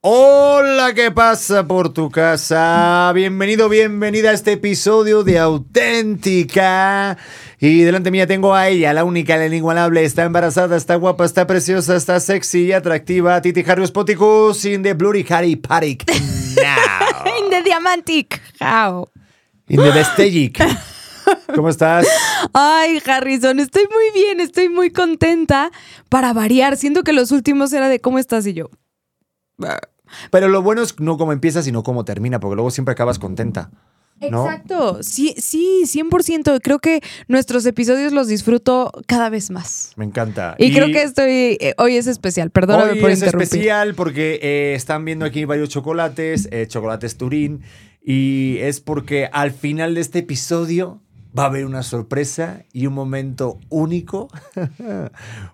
Hola, ¿qué pasa por tu casa? Bienvenido, bienvenida a este episodio de Auténtica. Y delante mía tengo a ella, la única, la inigualable. Está embarazada, está guapa, está preciosa, está sexy y atractiva. Titi Harrius Poticus in the Blurry Harry Parik. Now. In the Diamantic. How? In the. ¿Cómo estás? Ay, Harrison, estoy muy bien, estoy muy contenta. Para variar, siento que los últimos era de cómo estás y yo. Pero lo bueno es no cómo empieza, sino cómo termina, porque luego siempre acabas contenta. ¿no? Exacto, sí, sí, 100%. Creo que nuestros episodios los disfruto cada vez más. Me encanta. Y, creo que estoy, eh, hoy es especial, perdóname Hoy por es interrumpir. especial porque eh, están viendo aquí varios chocolates, eh, chocolates Turín, y es porque al final de este episodio va a haber una sorpresa y un momento único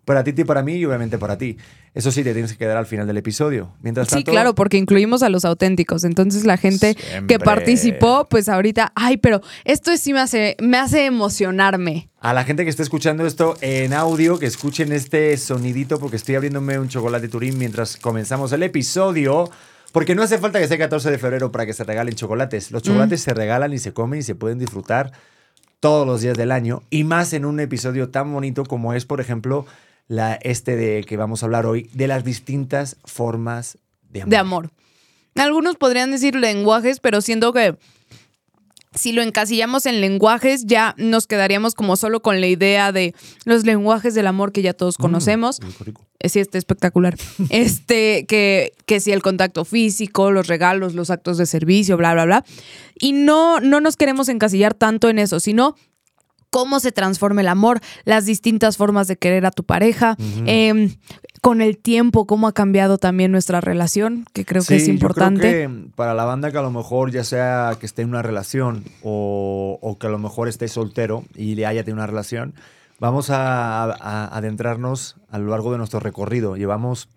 para Titi y para mí y obviamente para ti. Eso sí, te tienes que quedar al final del episodio. Mientras Sí, tanto, claro, porque incluimos a los auténticos. Entonces la gente Siempre. que participó, pues ahorita, ay, pero esto sí me hace, me hace emocionarme. A la gente que esté escuchando esto en audio, que escuchen este sonidito porque estoy abriéndome un chocolate Turín mientras comenzamos el episodio. Porque no hace falta que sea 14 de febrero para que se regalen chocolates. Los chocolates se regalan y se comen y se pueden disfrutar todos los días del año. Y más en un episodio tan bonito como es, por ejemplo, la, este de que vamos a hablar hoy, de las distintas formas de amor. de amor. Algunos podrían decir lenguajes, pero siento que si lo encasillamos en lenguajes, ya nos quedaríamos como solo con la idea de los lenguajes del amor que ya todos conocemos. Mm, rico. Eh, Sí, está espectacular. Este, que, que si el contacto físico, los regalos, los actos de servicio, bla, bla, bla. Y no, no nos queremos encasillar tanto en eso, sino cómo se transforma el amor, las distintas formas de querer a tu pareja, eh, con el tiempo, cómo ha cambiado también nuestra relación, que creo que es importante. Yo creo que para la banda que a lo mejor ya sea que esté en una relación o, o que a lo mejor esté soltero y le haya tenido una relación, vamos a, a adentrarnos a lo largo de nuestro recorrido. Llevamos,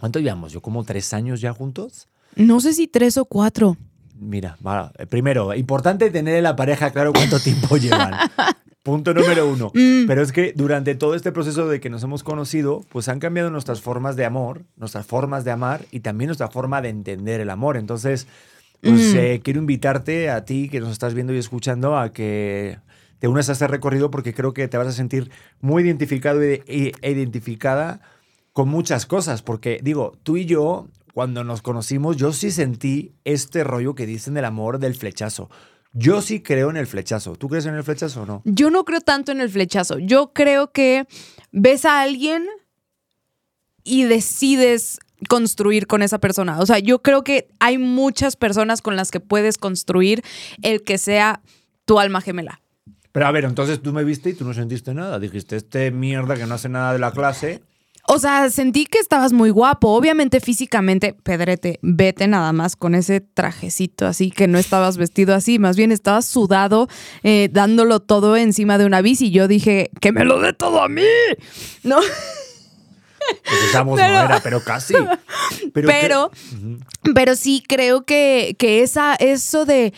¿cuánto llevamos? Yo como tres años ya juntos. No sé si tres o cuatro. Mira, eh, primero, importante tener en la pareja claro cuánto tiempo llevan. Punto número uno. Mm. Pero es que durante todo este proceso de que nos hemos conocido, pues han cambiado nuestras formas de amor, nuestras formas de amar y también nuestra forma de entender el amor. Entonces, pues Mm. eh, quiero invitarte a ti que nos estás viendo y escuchando a que te unas a este recorrido porque creo que te vas a sentir muy identificado e identificada con muchas cosas. Porque digo, tú y yo, cuando nos conocimos, yo sí sentí este rollo que dicen del amor del flechazo. Yo sí creo en el flechazo. ¿Tú crees en el flechazo o no? Yo no creo tanto en el flechazo. Yo creo que ves a alguien y decides construir con esa persona. O sea, yo creo que hay muchas personas con las que puedes construir el que sea tu alma gemela. Pero a ver, entonces tú me viste y tú no sentiste nada. Dijiste, este mierda que no hace nada de la clase. O sea, sentí que estabas muy guapo. Obviamente físicamente, Pedrete, vete nada más con ese trajecito así, que no estabas vestido así, más bien estabas sudado, eh, dándolo todo encima de una bici. Yo dije, que me lo dé todo a mí. No, Pues esa voz Pero- no era, pero casi. Pero, pero, pero sí creo que, que esa, eso de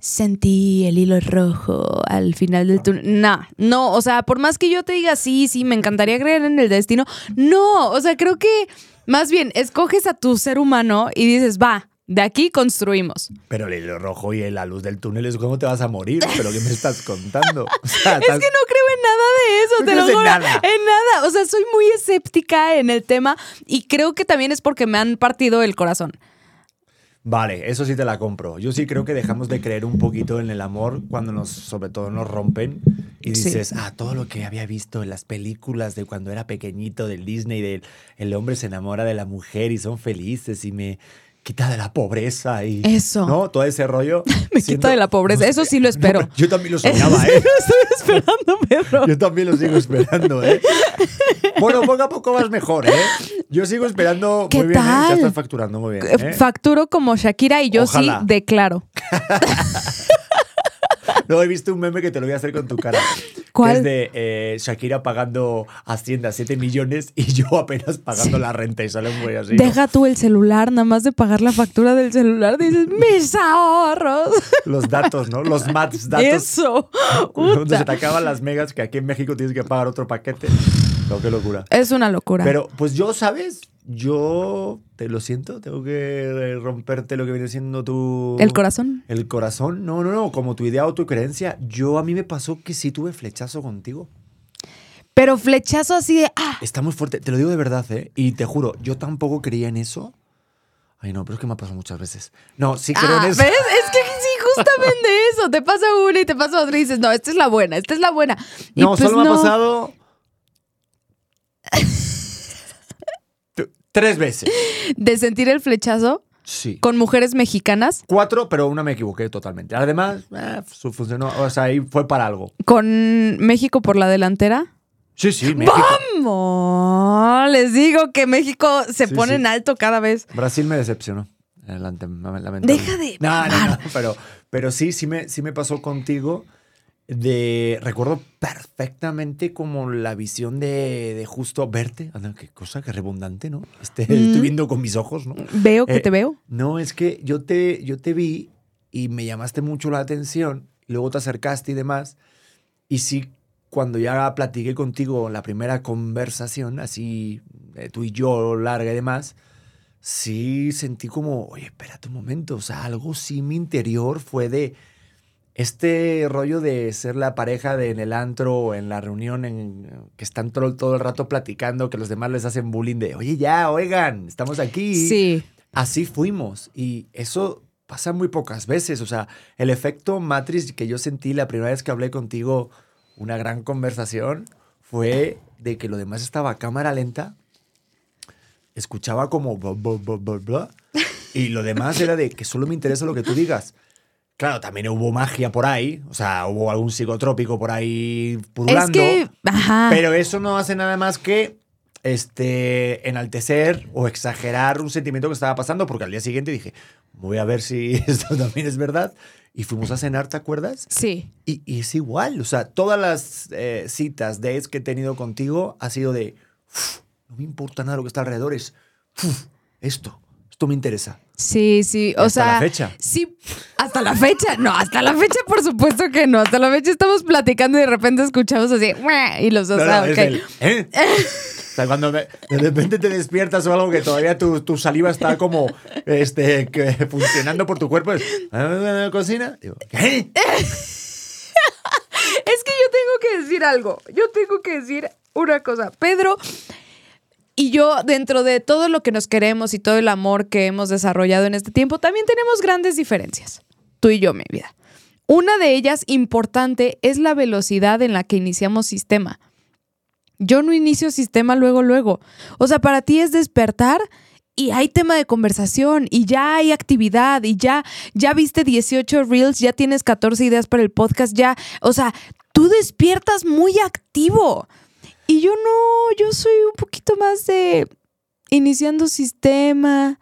sentí el hilo rojo al final del túnel. No, no, o sea, por más que yo te diga sí, sí, me encantaría creer en el destino, no, o sea, creo que más bien escoges a tu ser humano y dices, va, de aquí construimos. Pero el hilo rojo y la luz del túnel es cómo te vas a morir. ¿Pero qué me estás contando? O sea, Es estás- que no creo en nada de eso, No te lo en juro. nada. En nada. O sea, soy muy escéptica en el tema y creo que también es porque me han partido el corazón. Vale, eso sí te la compro. Yo sí creo que dejamos de creer un poquito en el amor cuando nos, sobre todo, nos rompen y Sí. dices, ah, todo lo que había visto en las películas de cuando era pequeñito del Disney, del el hombre se enamora de la mujer y son felices y me quita de la pobreza y Eso. no todo ese rollo Me Siento- quita de la pobreza. Eso sí lo espero. No, yo también lo soñaba eh lo estoy esperando, Pedro. yo también lo sigo esperando eh bueno poco a poco vas mejor eh yo sigo esperando ¿Qué muy bien eh. ya estás facturando muy bien Eh, ¿eh? Facturo como Shakira y yo Ojalá. sí declaro. No, he visto un meme que te lo voy a hacer con tu cara. ¿Cuál? Que es de eh, Shakira pagando Hacienda 7 millones y yo apenas pagando la renta y sale un güey así. ¿no? Deja tú el celular, nada más de pagar la factura del celular, dices, mis ahorros. Los datos, ¿no? Los max datos. Eso. Donde se te acaban las megas que aquí en México tienes que pagar otro paquete. No, qué locura. Es una locura. Pero, pues yo, ¿sabes? Yo te lo siento, tengo que romperte lo que viene siendo tu... El corazón. El corazón, no, no, no, como tu idea o tu creencia. Yo a mí me pasó que sí tuve flechazo contigo. Pero flechazo así de. ¡Ah! Está muy fuerte, te lo digo de verdad, ¿eh? Y te juro, yo tampoco creía en eso. Ay, no, pero es que me ha pasado muchas veces. No, sí creo Ah, en eso. ¿ves? Es que sí, justamente eso. Te pasa una y te pasa otra y dices, no, esta es la buena, esta es la buena. Y No, pues solo me no. ha pasado. Tres veces. De sentir el flechazo Sí. con mujeres mexicanas, Cuatro, pero una me equivoqué totalmente. Además, eh, funcionó. O sea, ahí fue para algo. con México por la delantera. Sí, sí, México. ¡Vamos! Les digo que México se Sí, pone sí. en alto cada vez. Brasil me decepcionó. Adelante, lamentable. Deja de No, no, no, pero, pero sí, sí me, sí me pasó contigo. De, recuerdo perfectamente como la visión de, de justo verte. Anda, qué cosa, qué redundante, ¿no? Este, Mm. Estoy viendo con mis ojos, ¿no? Veo que Eh, te veo. No, es que yo te, yo te vi y me llamaste mucho la atención. Luego te acercaste y demás. Y sí, cuando ya platiqué contigo la primera conversación, así eh, tú y yo, larga y demás, sí sentí como, oye, espérate un momento. O sea, algo sí mi interior fue de este rollo de ser la pareja de en el antro o en la reunión en, que están todo, todo el rato platicando, que los demás les hacen bullying de, oye, ya, oigan, estamos aquí. Sí. Así fuimos. Y eso pasa muy pocas veces. O sea, el efecto Matrix que yo sentí la primera vez que hablé contigo, una gran conversación, fue de que lo demás estaba a cámara lenta. Escuchaba como bla, bla, bla, bla, bla, y lo demás era de que solo me interesa lo que tú digas. Claro, también hubo magia por ahí, o sea, hubo algún psicotrópico por ahí pululando. Es que, ajá. Pero eso no hace nada más que este, enaltecer o exagerar un sentimiento que estaba pasando, porque al día siguiente dije, voy a ver si esto también es verdad. Y fuimos a cenar, ¿te acuerdas? Sí. Y, y es igual, o sea, todas las eh, citas, dates que he tenido contigo ha sido de, "Uf, no me importa nada lo que está alrededor, es "Uf, esto, esto me interesa. Sí, sí. O hasta sea. la fecha. Sí, hasta la fecha. No, hasta la fecha, por supuesto que no. Hasta la fecha estamos platicando y de repente escuchamos así. Y los dos, No, no, ah, el, ¿eh? O sea, cuando de repente te despiertas o algo que todavía tu, tu saliva está como este, que, funcionando por tu cuerpo, es, "Ah, ¿cocina? Digo, ¿qué? Es que yo tengo que decir algo. Yo tengo que decir una cosa. Pedro y yo, dentro de todo lo que nos queremos y todo el amor que hemos desarrollado en este tiempo, también tenemos grandes diferencias. Tú y yo, mi vida. Una de ellas importante es la velocidad en la que iniciamos sistema. Yo no inicio sistema luego, luego. O sea, para ti es despertar y hay tema de conversación y ya hay actividad y ya, ya viste 18 reels, ya tienes 14 ideas para el podcast, ya, o sea, tú despiertas muy activo. Y yo no, yo soy un poquito más de iniciando sistema.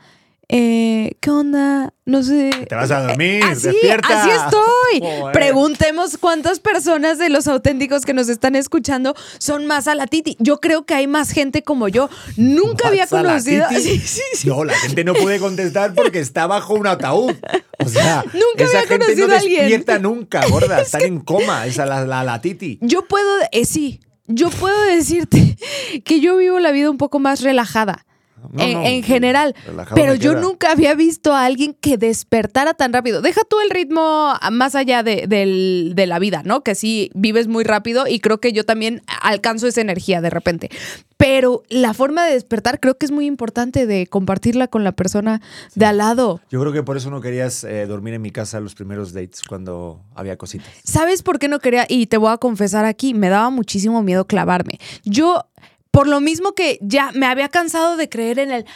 eh, ¿Qué onda? No sé. Te vas a dormir, Así, despierta. así estoy. Joder. Preguntemos cuántas personas de los auténticos que nos están escuchando son más a la Titi. Yo creo que hay más gente como yo. Nunca había conocido. Sí, sí, sí. No, la gente no puede contestar porque está bajo un ataúd. O sea, Nunca esa había gente conocido no a alguien. despierta nunca, gorda. Están en coma, esa la, la, la titi. Yo puedo, eh, sí, yo puedo decirte que yo vivo la vida un poco más relajada. No, en, no, en general. Pero yo queda. nunca había visto a alguien que despertara tan rápido. Deja tú el ritmo más allá de, de la vida, ¿no? Que sí vives muy rápido y creo que yo también alcanzo esa energía de repente. Pero la forma de despertar creo que es muy importante de compartirla con la persona de al lado. Yo creo que por eso no querías eh, dormir en mi casa los primeros dates cuando había cositas. ¿Sabes por qué no quería? Y te voy a confesar aquí, me daba muchísimo miedo clavarme. Yo, por lo mismo que ya me había cansado de creer en el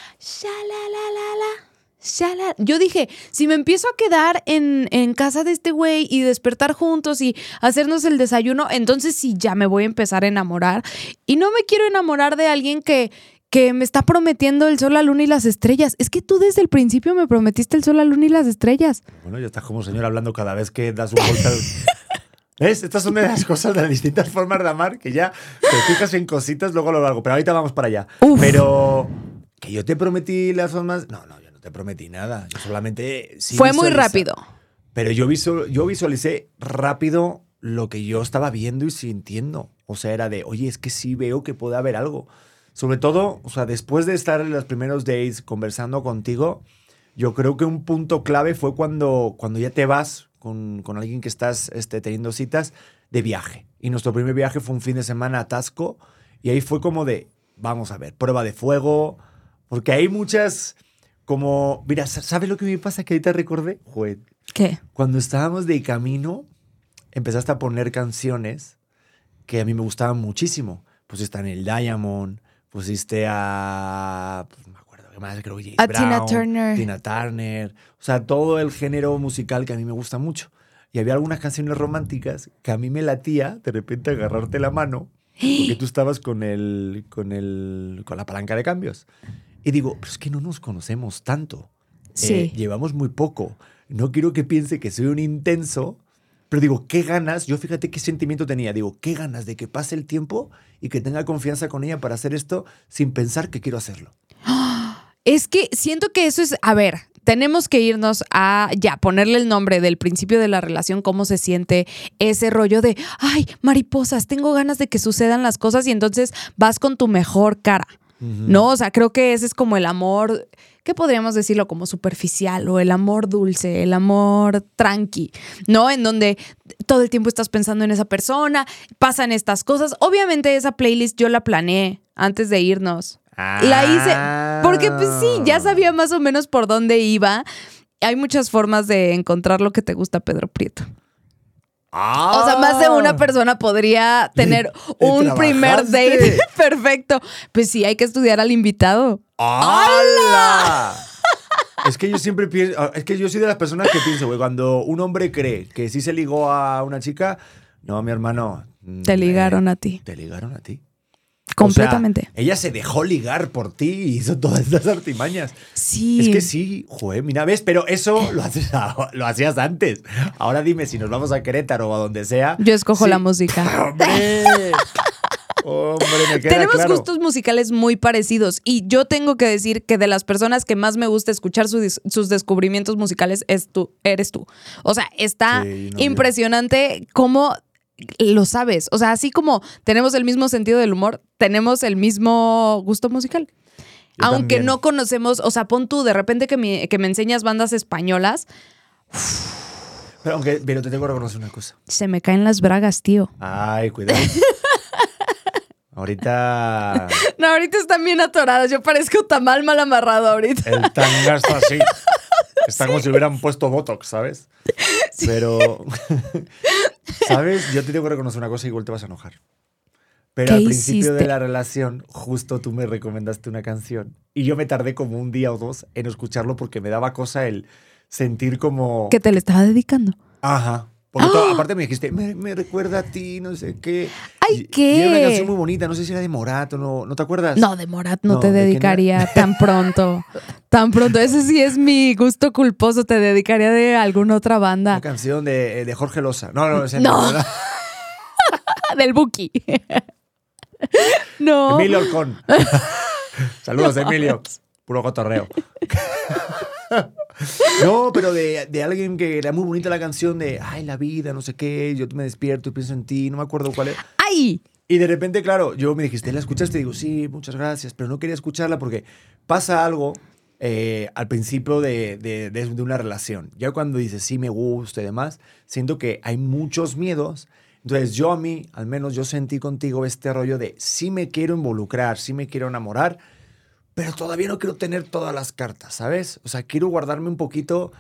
shala. Yo dije, si me empiezo a quedar en, en casa de este güey y despertar juntos y hacernos el desayuno, entonces sí ya me voy a empezar a enamorar. Y no me quiero enamorar de alguien que, que me está prometiendo el sol, la luna y las estrellas. Es que tú desde el principio me prometiste el sol, la luna y las estrellas. Bueno, ya estás como señor hablando cada vez que das un al... ¿Ves? Estas son de las cosas de las distintas formas de amar que ya te fijas en cositas, luego lo largo. Pero ahorita vamos para allá. Uf. Pero que yo te prometí las formas. No, no, no te prometí nada. Yo solamente. sí Fue muy rápido. Pero yo, visu- yo visualicé rápido lo que yo estaba viendo y sintiendo. O sea, era de, oye, es que sí veo que puede haber algo. Sobre todo, o sea, después de estar en los primeros days conversando contigo, yo creo que un punto clave fue cuando, cuando ya te vas con, con alguien que estás este, teniendo citas de viaje. Y nuestro primer viaje fue un fin de semana a Tasco. Y ahí fue como de, vamos a ver, prueba de fuego. Porque hay muchas, como, mira, ¿sabes lo que me pasa que ahorita recordé? Joder, ¿Qué? cuando estábamos de camino, empezaste a poner canciones que a mí me gustaban muchísimo. Pusiste en el Diamond, pusiste a. pues, no me acuerdo qué más, creo que A Tina Brown, Turner. Tina Turner. O sea, todo el género musical que a mí me gusta mucho. Y había algunas canciones románticas que a mí me latía de repente agarrarte la mano, porque tú estabas con el, con el, con la palanca de cambios. Y digo, pero es que no nos conocemos tanto. Sí. Eh, llevamos muy poco. No quiero que piense que soy un intenso, pero digo, qué ganas. Yo fíjate qué sentimiento tenía. Digo, qué ganas de que pase el tiempo y que tenga confianza con ella para hacer esto sin pensar que quiero hacerlo. Es que siento que eso es, a ver, tenemos que irnos a ya ponerle el nombre del principio de la relación, cómo se siente ese rollo de, ay, mariposas, tengo ganas de que sucedan las cosas y entonces vas con tu mejor cara. ¿No? O sea, creo que ese es como el amor, ¿qué podríamos decirlo? Como superficial o el amor dulce, el amor tranqui, ¿no? En donde todo el tiempo estás pensando en esa persona, pasan estas cosas. Obviamente esa playlist yo la planeé antes de irnos. La hice porque pues sí, ya sabía más o menos por dónde iba. Hay muchas formas de encontrar lo que te gusta, Pedro Prieto. O sea, más de una persona podría tener ¿Y un primer date perfecto. Pues sí, hay que estudiar al invitado. ¡Hala! Es que yo siempre pienso, es que yo soy de las personas que pienso, güey, cuando un hombre cree que sí se ligó a una chica, no, mi hermano. Te ligaron a ti. Te ligaron a ti. Completamente. O sea, ella se dejó ligar por ti y hizo todas estas artimañas. Sí. Es que sí, joder, mira, ves, pero eso lo, haces lo hacías antes. Ahora dime si nos vamos a Querétaro o a donde sea. Yo escojo Sí. la música. ¡Hombre! Hombre, me queda Tenemos claro. gustos musicales muy parecidos y yo tengo que decir que de las personas que más me gusta escuchar sus descubrimientos musicales es tú, eres tú. O sea, está Sí, no, yo- impresionante cómo lo sabes. O sea, así como tenemos el mismo sentido del humor, tenemos el mismo gusto musical. Yo Aunque también. no conocemos, o sea, pon tú de repente que me, que me enseñas bandas españolas, Pero, aunque, pero te tengo que reconocer una cosa. se me caen las bragas, tío. Ay, cuidado. Ahorita No, ahorita están bien atoradas. Yo parezco tamal mal amarrado ahorita. el tanga está así. Está como si hubieran puesto Botox, ¿sabes? Pero, ¿sabes? Yo te tengo que reconocer una cosa y igual te vas a enojar. Pero ¿Qué al principio hiciste? de la relación, justo tú me recomendaste una canción. Y yo me tardé como un día o dos en escucharlo porque me daba cosa el sentir como... Que te le estaba dedicando. Ajá. Porque tú, aparte me dijiste, me, me recuerda a ti, no sé qué. Ay, ¿qué? Y era una canción muy bonita, no sé si era de Morat o no, ¿no te acuerdas? No, de Morat no, No, te dedicaría tan pronto. Tan pronto. Ese sí es mi gusto culposo. Te dedicaría de alguna otra Una banda. canción de, de Jorge Loza. No, no, ese No. no. Del Buki. no. Emilio Alcón. Saludos, Emilio. Puro cotorreo. no, pero de, de alguien que era muy bonita la canción de Ay, la vida, no sé qué, yo me despierto y pienso en ti, no me acuerdo cuál es. ¡Ay! Y de repente, claro, yo me dijiste, ¿la escuchaste? Y digo, sí, muchas gracias, pero no quería escucharla porque pasa algo eh, al principio de, de- de- de una relación. Ya cuando dices, sí, me gusta y demás, siento que hay muchos miedos. Entonces yo a mí, al menos yo sentí contigo este rollo de, sí me quiero involucrar, sí me quiero enamorar, pero todavía no quiero tener todas las cartas, ¿sabes? O sea, quiero guardarme un poquito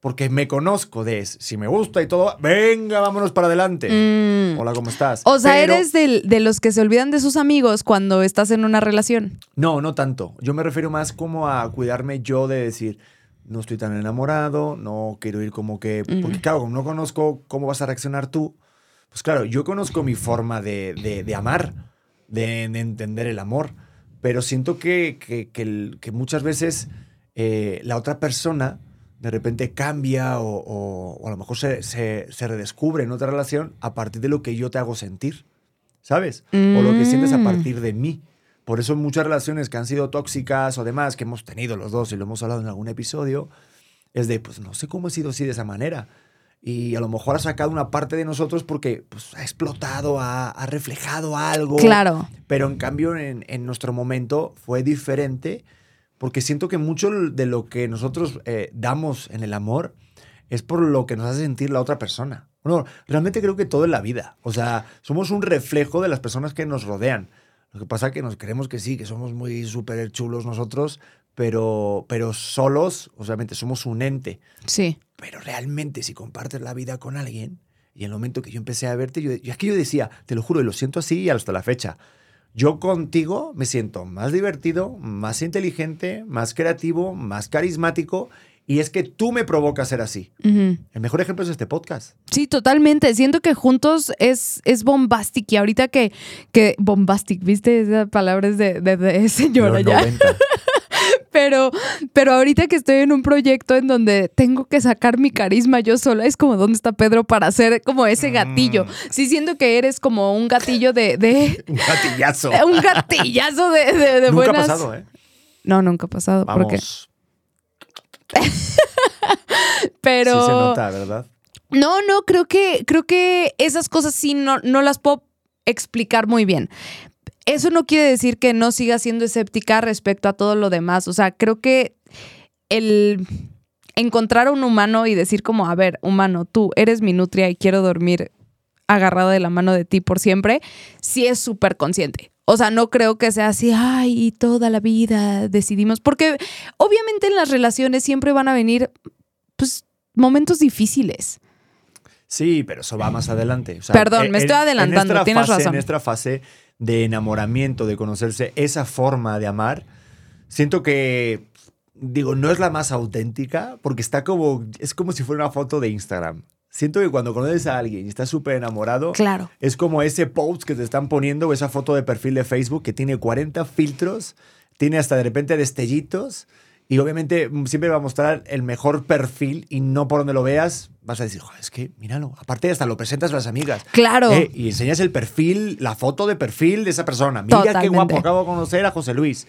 porque me conozco de, si me gusta y todo, venga, vámonos para adelante. Mm. Hola, ¿cómo estás? O sea, Pero- eres del- de los que se olvidan de sus amigos cuando estás en una relación. No, no tanto. Yo me refiero más como a cuidarme yo de decir, no estoy tan enamorado, no quiero ir como que... Porque claro, como no conozco cómo vas a reaccionar tú, pues claro, yo conozco mi forma de, de- de amar, de, de entender el amor, pero siento que, que- que que muchas veces eh, la otra persona de repente cambia o, o- o a lo mejor se, se- se redescubre en otra relación a partir de lo que yo te hago sentir, ¿sabes? O lo que sientes a Mm. partir de mí. Por eso muchas relaciones que han sido tóxicas o demás, que hemos tenido los dos y lo hemos hablado en algún episodio, es de, pues no sé cómo he sido así de esa manera. Y a lo mejor ha sacado una parte de nosotros porque pues, ha explotado, ha, ha reflejado algo. Claro. Pero en cambio, en, en nuestro momento fue diferente porque siento que mucho de lo que nosotros eh, damos en el amor es por lo que nos hace sentir la otra persona. Bueno, realmente creo que todo en la vida. O sea, somos un reflejo de las personas que nos rodean. Lo que pasa es que nos creemos que sí, que somos muy súper chulos nosotros, pero, pero solos, obviamente, somos un ente. Sí. Pero realmente, si compartes la vida con alguien, y en el momento que yo empecé a verte, yo, yo, es que yo decía, te lo juro, y lo siento así hasta la fecha. Yo contigo me siento más divertido, más inteligente, más creativo, más carismático. Y es que tú me provocas ser así. Ujú. El mejor ejemplo es este podcast. Sí, totalmente. Siento que juntos es, es bombastic. Y ahorita que, que bombastic, ¿viste? Esa palabra es de, de, de señora Los ya. 90. Pero, pero ahorita que estoy en un proyecto en donde tengo que sacar mi carisma yo sola, es como dónde está Pedro para hacer como ese gatillo. Mm. Sí, siento que eres como un gatillo de, de Un gatillazo. un gatillazo de, de, de Nunca buenas. ha pasado, ¿eh? No, nunca ha pasado. Vamos. pero Sí se nota, ¿verdad? no, no, creo que, creo que esas cosas sí no, no las puedo explicar muy bien. Eso no quiere decir que no siga siendo escéptica respecto a todo lo demás. O sea, creo que el encontrar a un humano y decir como, a ver, humano, tú eres mi nutria y quiero dormir agarrada de la mano de ti por siempre, sí es súper consciente. O sea, no creo que sea así, ay, toda la vida decidimos, porque obviamente en las relaciones siempre van a venir, pues, momentos difíciles. Sí, pero eso va más adelante. O sea, Perdón, en- me estoy adelantando, en tienes fase- razón. En fase de enamoramiento, de conocerse, esa forma de amar, siento que, digo, no es la más auténtica, porque está como, es como si fuera una foto de Instagram. Siento que cuando conoces a alguien y estás súper enamorado, Claro. es como ese post que te están poniendo o esa foto de perfil de Facebook que tiene 40 filtros, tiene hasta de repente destellitos y obviamente mm, siempre va a mostrar el mejor perfil y no por donde lo veas vas a decir, "Joder, es que míralo. Aparte hasta lo presentas a las amigas. Claro. Eh, y enseñas el perfil, la foto de perfil de esa persona. Mira qué Totalmente. guapo, acabo de conocer a José Luis.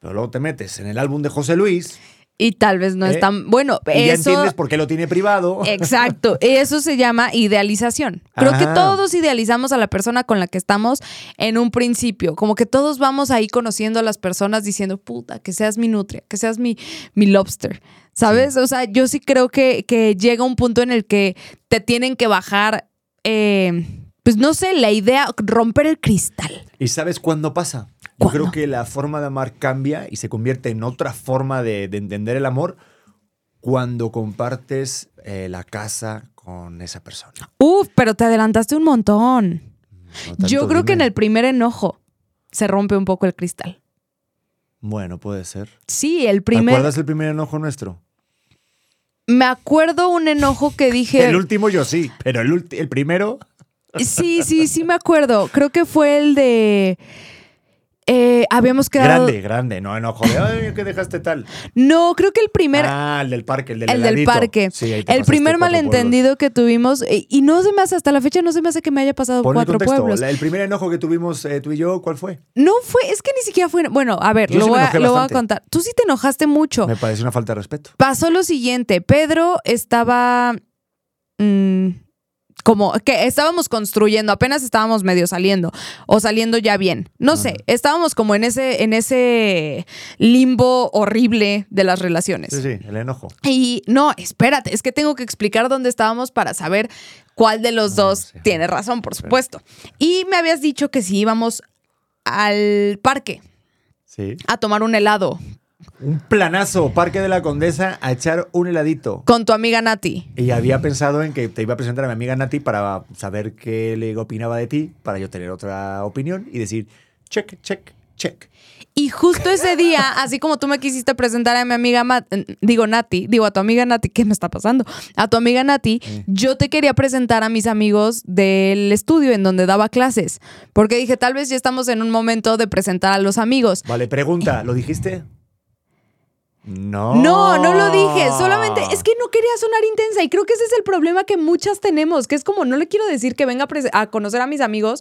Pero luego te metes en el álbum de José Luis Y tal vez no ¿Eh? es tan bueno. y ya eso, entiendes por qué lo tiene privado. Exacto, eso se llama idealización. Creo que Ajá. todos idealizamos a la persona con la que estamos en un principio, como que todos vamos ahí conociendo a las personas diciendo, puta, que seas mi nutria, que seas mi, mi lobster, ¿sabes? O sea, yo sí creo que, que llega un punto en el que te tienen que bajar, eh, pues no sé, la idea, romper el cristal. ¿Y sabes cuándo pasa? Yo ¿Cuándo? creo que la forma de amar cambia y se convierte en otra forma de, de entender el amor cuando compartes eh, la casa con esa persona. Uf, pero te adelantaste un montón. No Yo creo que en el primer enojo se rompe un poco el cristal. Bueno, puede ser. Sí, el ¿Te primer... acuerdas el primer enojo nuestro? Me acuerdo un enojo que dije. El último yo sí, pero el, ulti- el primero... Sí, sí, sí me acuerdo. Creo que fue el de. Eh, habíamos quedado. Grande, grande, no enojo de, ay, ¿qué dejaste tal? No, creo que el primer. ah, el del parque, el del el del parque. Sí, ahí te el primer malentendido que tuvimos. eh, Y no se me hace, hasta la fecha, no se me hace que me haya pasado cuatro contexto. pueblos. la- el primer enojo que tuvimos eh, tú y yo, ¿cuál fue? No fue, es que ni siquiera fue. Bueno, a ver, Yo lo, sí voy a, lo voy a contar. Tú sí te enojaste mucho. Me parece una falta de respeto. Pasó lo siguiente. Pedro estaba. mm, como que estábamos construyendo, apenas estábamos medio saliendo o saliendo ya bien. No sé, estábamos como en ese, en ese limbo horrible de las relaciones. Sí, sí, el enojo. Y no, espérate, es que tengo que explicar dónde estábamos para saber cuál de los Ah, dos sí. tiene razón, por supuesto. Y me habías dicho que si íbamos al parque Sí. a tomar un helado Un planazo, Parque de la Condesa, a echar un heladito. con tu amiga Nati. Y había pensado en que te iba a presentar a mi amiga Nati para saber qué le opinaba de ti, para yo tener otra opinión y decir, check, check, check. Y justo ese día, así como tú me quisiste presentar a mi amiga, Ma- digo Nati, digo a tu amiga Nati, ¿qué me está pasando? A tu amiga Nati, yo te quería presentar a mis amigos del estudio en donde daba clases, porque dije, tal vez ya estamos en un momento de presentar a los amigos. Vale, pregunta, ¿lo dijiste? No. No, no lo dije, solamente es que no quería sonar intensa y creo que ese es el problema que muchas tenemos, que es como no le quiero decir que venga a, conocer a mis amigos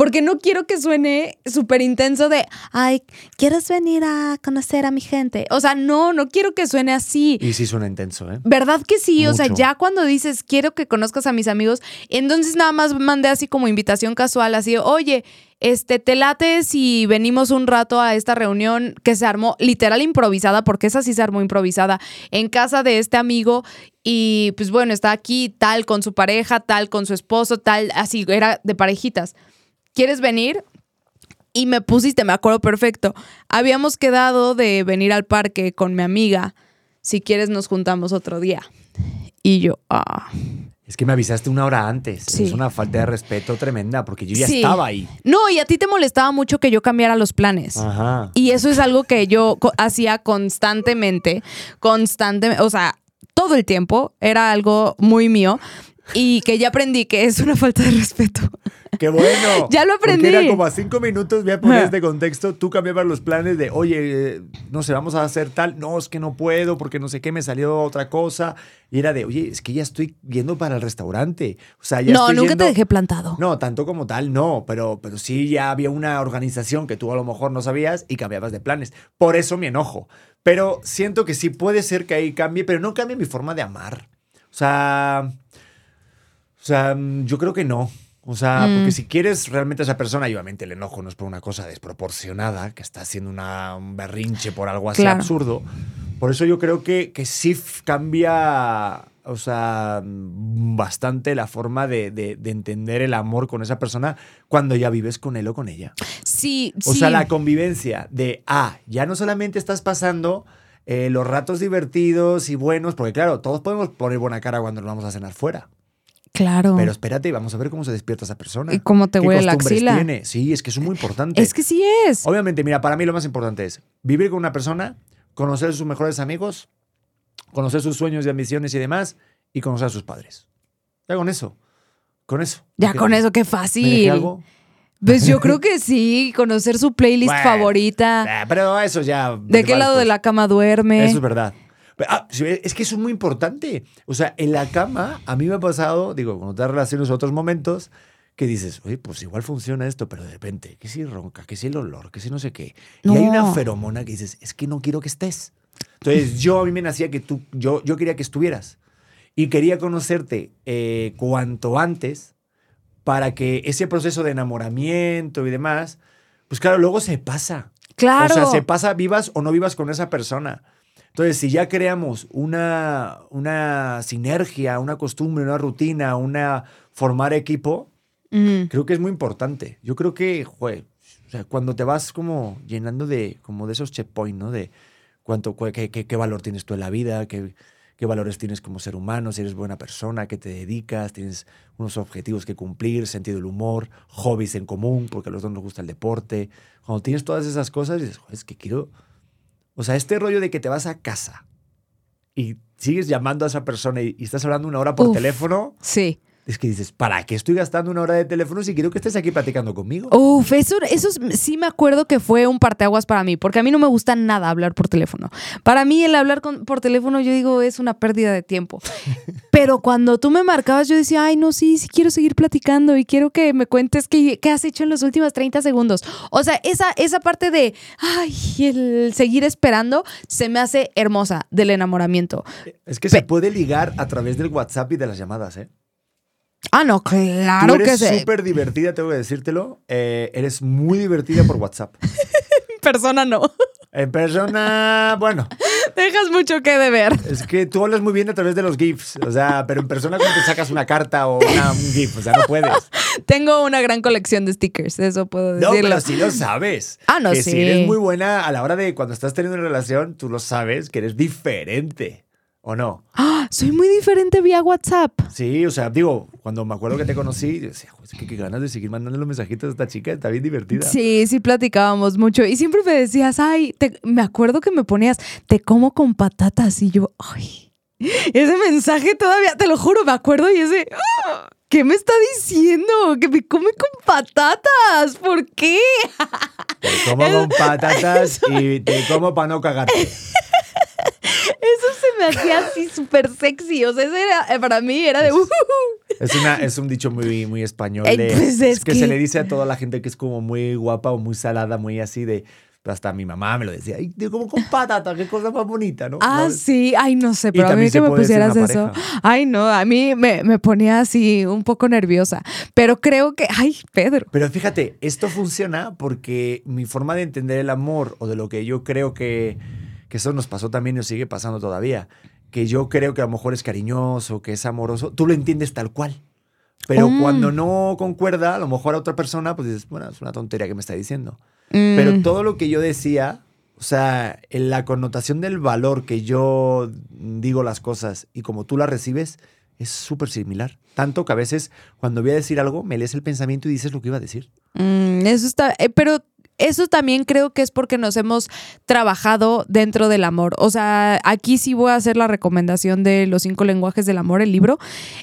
Porque no quiero que suene súper intenso de, ay, ¿quieres venir a conocer a mi gente? O sea, no, no quiero que suene así. Y sí suena intenso, ¿eh? ¿Verdad que sí? O sea, ya cuando dices, quiero que conozcas a mis amigos, entonces nada más mandé así como invitación casual, así, oye, este, te late si venimos un rato a esta reunión que se armó literal improvisada, porque esa sí se armó improvisada, en casa de este amigo y pues bueno, está aquí tal con su pareja, tal con su esposo, tal, así, era de parejitas. ¿Quieres venir? Y me pusiste, me acuerdo perfecto. Habíamos quedado de venir al parque con mi amiga. Si quieres, nos juntamos otro día. Y yo, ah. Es que me avisaste una hora antes. Sí. Es una falta de respeto tremenda porque yo ya Sí. estaba ahí. No, y a ti te molestaba mucho que yo cambiara los planes. Ajá. Y eso es algo que yo co- hacía constantemente, constantemente, o sea, todo el tiempo, era algo muy mío y que ya aprendí que es una falta de respeto. ¡Qué bueno! Ya lo Porque aprendí. era como a cinco minutos, voy a poner este contexto, tú cambiabas los planes de, oye, eh, no sé, vamos a hacer tal, no, es que no puedo porque no sé qué, me salió otra cosa. Y era de, oye, es que ya estoy yendo para el restaurante. O sea, ya no, estoy nunca yendo- te dejé plantado. No, tanto como tal, no, pero, pero sí ya había una organización que tú a lo mejor no sabías y cambiabas de planes. Por eso mi enojo. Pero siento que sí puede ser que ahí cambie, pero no cambie mi forma de amar. O sea, o sea, yo creo que no. O sea, Mm. porque si quieres realmente a esa persona, y obviamente el enojo no es por una cosa desproporcionada, que está haciendo una, un berrinche por algo así Claro. absurdo. Por eso yo creo que, que sí cambia, o sea, mm, bastante la forma de, de- de entender el amor con esa persona cuando ya vives con él o con ella. Sí, O sí. sea, la convivencia de, ah, ya no solamente estás pasando eh, los ratos divertidos y buenos, porque claro, todos podemos poner buena cara cuando nos vamos a cenar fuera. Claro. Pero espérate, vamos a ver cómo se despierta esa persona. ¿Y cómo te ¿Qué huele la axila? tiene? Sí, es que es muy importante. es que sí es. Obviamente, mira, para mí lo más importante es vivir con una persona, conocer a sus mejores amigos, conocer sus sueños y ambiciones y demás, y conocer a sus padres. Ya con eso. Con eso. Ya ¿Qué- con eso, qué ¿Me fácil. algo? Pues yo creo que sí, conocer su playlist Bueno, favorita. Ah, pero eso ya. ¿De qué lado de la cama duerme? Eso es verdad. Ah, es que eso es muy importante. O sea, en la cama, a mí me ha pasado, digo, cuando te das relaciones en otros momentos, que dices, oye, pues igual funciona esto, pero de repente, que si ronca, que si el olor, que si no sé qué. Y hay una feromona que dices, es que no quiero que estés. Entonces, yo a mí me nacía que tú, yo, yo quería que estuvieras. Y quería conocerte eh, cuanto antes para que ese proceso de enamoramiento y demás, pues claro, luego se pasa. Claro. O sea, se pasa vivas o no vivas con esa persona. Entonces, si ya creamos una, una sinergia, una costumbre, una rutina, una formar equipo, Mm. creo que es muy importante. Yo creo que, o sea, cuando te vas como llenando de, como de esos checkpoints, ¿no? De cuánto, cu- qué, qué- qué valor tienes tú en la vida, qué, qué valores tienes como ser humano, si eres buena persona, qué te dedicas, tienes unos objetivos que cumplir, sentido del humor, hobbies en común, porque a los dos nos gusta el deporte. Cuando tienes todas esas cosas, dices, "Joder, es que quiero... O sea, este rollo de que te vas a casa y sigues llamando a esa persona y, y estás hablando una hora por Uf. teléfono, Sí. Es que dices, ¿para qué estoy gastando una hora de teléfono si quiero que estés aquí platicando conmigo? Uf, eso, eso es- sí me acuerdo que fue un parteaguas para mí, porque a mí no me gusta nada hablar por teléfono. Para mí el hablar con- por teléfono, yo digo, es una pérdida de tiempo. Pero cuando tú me marcabas, yo decía, ay, no, sí, sí quiero seguir platicando y quiero que me cuentes qué, qué has hecho en los últimos 30 segundos. O sea, esa, esa parte de, ay, el seguir esperando, se me hace hermosa del enamoramiento. Es que Pe- se puede ligar a través del WhatsApp y de las llamadas, ¿eh? Ah, no, claro Tú que eres sí. súper divertida, tengo que decírtelo. Eh, eres muy divertida por WhatsApp. En persona no. En persona, bueno, Dejas mucho que deber. es que tú hablas muy bien a través de los GIFs. O sea, pero en persona cuando te sacas una carta o una- un GIF, o sea, no puedes. Tengo una gran colección de stickers, eso puedo No, decirlo. pero sí lo sabes. Ah, no, que sí. si eres muy buena a la hora de cuando estás teniendo una relación, tú lo sabes, que eres diferente. ¿O no? ¡Ah! Soy muy diferente vía WhatsApp. Sí, o sea, digo, cuando me acuerdo que te conocí, yo decía, "Joder, es que qué ganas de seguir mandando los mensajitos a esta chica, está bien divertida. Sí, sí platicábamos mucho. Y siempre me decías, ay, te- me acuerdo que me ponías, te como con patatas. Y yo, ay, ese mensaje todavía, te lo juro, me acuerdo y ese, ¡ah! ¿qué me está diciendo? Que me come con patatas. ¿Por qué? Te como con patatas y te como para no cagarte. Eso se me hacía así súper sexy. O sea, era, eh, para mí era de, "Uh, uh, uh". Es, una, es un dicho muy, muy español. Pues es que, que- se le dice a toda la gente que es como muy guapa o muy salada, muy así de. Hasta mi mamá me lo decía. Ay, como con patata, qué cosa más bonita, ¿no? Ah, ¿No? sí, ay, no sé, pero a mí que me pusieras eso. pareja. Ay, no, a mí me, me ponía así un poco nerviosa. Pero creo que, ay, Pedro. Pero fíjate, esto funciona porque mi forma de entender el amor o de lo que yo creo que, que eso nos pasó también y nos sigue pasando todavía, que yo creo que a lo mejor es cariñoso, que es amoroso, tú lo entiendes tal cual. Pero Mm. cuando no concuerda, a lo mejor a otra persona, pues dices, bueno, es una tontería que me está diciendo. Pero Mm, todo lo que yo decía, o sea, en la connotación del valor que yo digo las cosas y como tú las recibes, es súper similar. Tanto que a veces cuando voy a decir algo, me lees el pensamiento y dices lo que iba a decir. mm, eso está, eh, pero eso también creo que es porque nos hemos trabajado dentro del amor. O sea, aquí sí voy a hacer la recomendación de los cinco lenguajes del amor, el libro,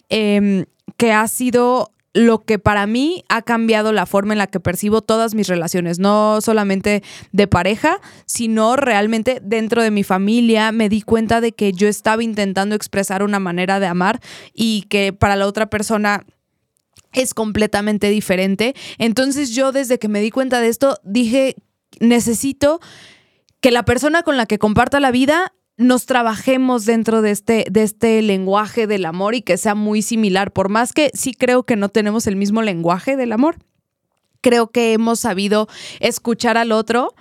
em, que ha sido lo que para mí ha cambiado la forma en la que percibo todas mis relaciones, no solamente de pareja, sino realmente dentro de mi familia. Me di cuenta de que yo estaba intentando expresar una manera de amar y que para la otra persona es completamente diferente. Entonces yo desde que me di cuenta de esto dije, necesito que la persona con la que comparta la vida nos trabajemos dentro de este, de este lenguaje del amor y que sea muy similar, por más que sí creo que no tenemos el mismo lenguaje del amor. Creo que hemos sabido escuchar al otro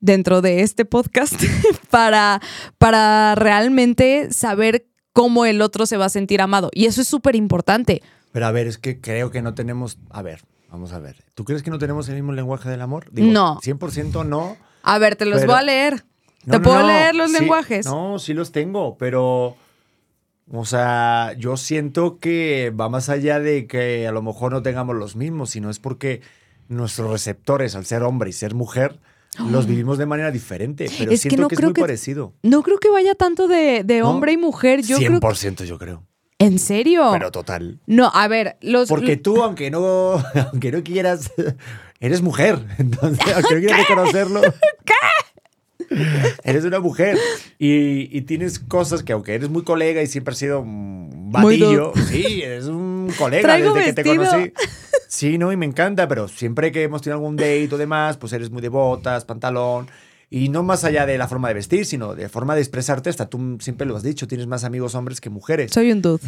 dentro de este podcast para, para realmente saber cómo el otro se va a sentir amado. Y eso es súper importante. Pero a ver, es que creo que no tenemos. A ver, vamos a ver. ¿Tú crees que no tenemos el mismo lenguaje del amor? No. 100% no. A ver, te los Pero- voy a leer. No, ¿Te no, puedo no. leer los Sí, lenguajes? No, sí los tengo, pero. O sea, yo siento que va más allá de que a lo mejor no tengamos los mismos, sino es porque nuestros receptores, al ser hombre y ser mujer, los vivimos de manera diferente. Pero Es que siento no que, es creo muy que- parecido. No creo que vaya tanto de, de hombre y mujer. Yo creo. 100% yo creo. ¿En serio? Pero total. no, a ver, los. Porque tú, aunque no, aunque no quieras, eres mujer. Entonces, aunque no quieras reconocerlo. Eres una mujer. Y, y tienes cosas que, aunque eres muy colega y siempre has sido un batillo, sí, eres un colega Traigo desde que te conocí. Sí, no, y me encanta, pero siempre que hemos tenido algún date o demás, pues eres muy de botas, pantalón. Y no más allá de la forma de vestir, sino de forma de expresarte, hasta tú siempre lo has dicho, tienes más amigos hombres que mujeres. Soy un dude.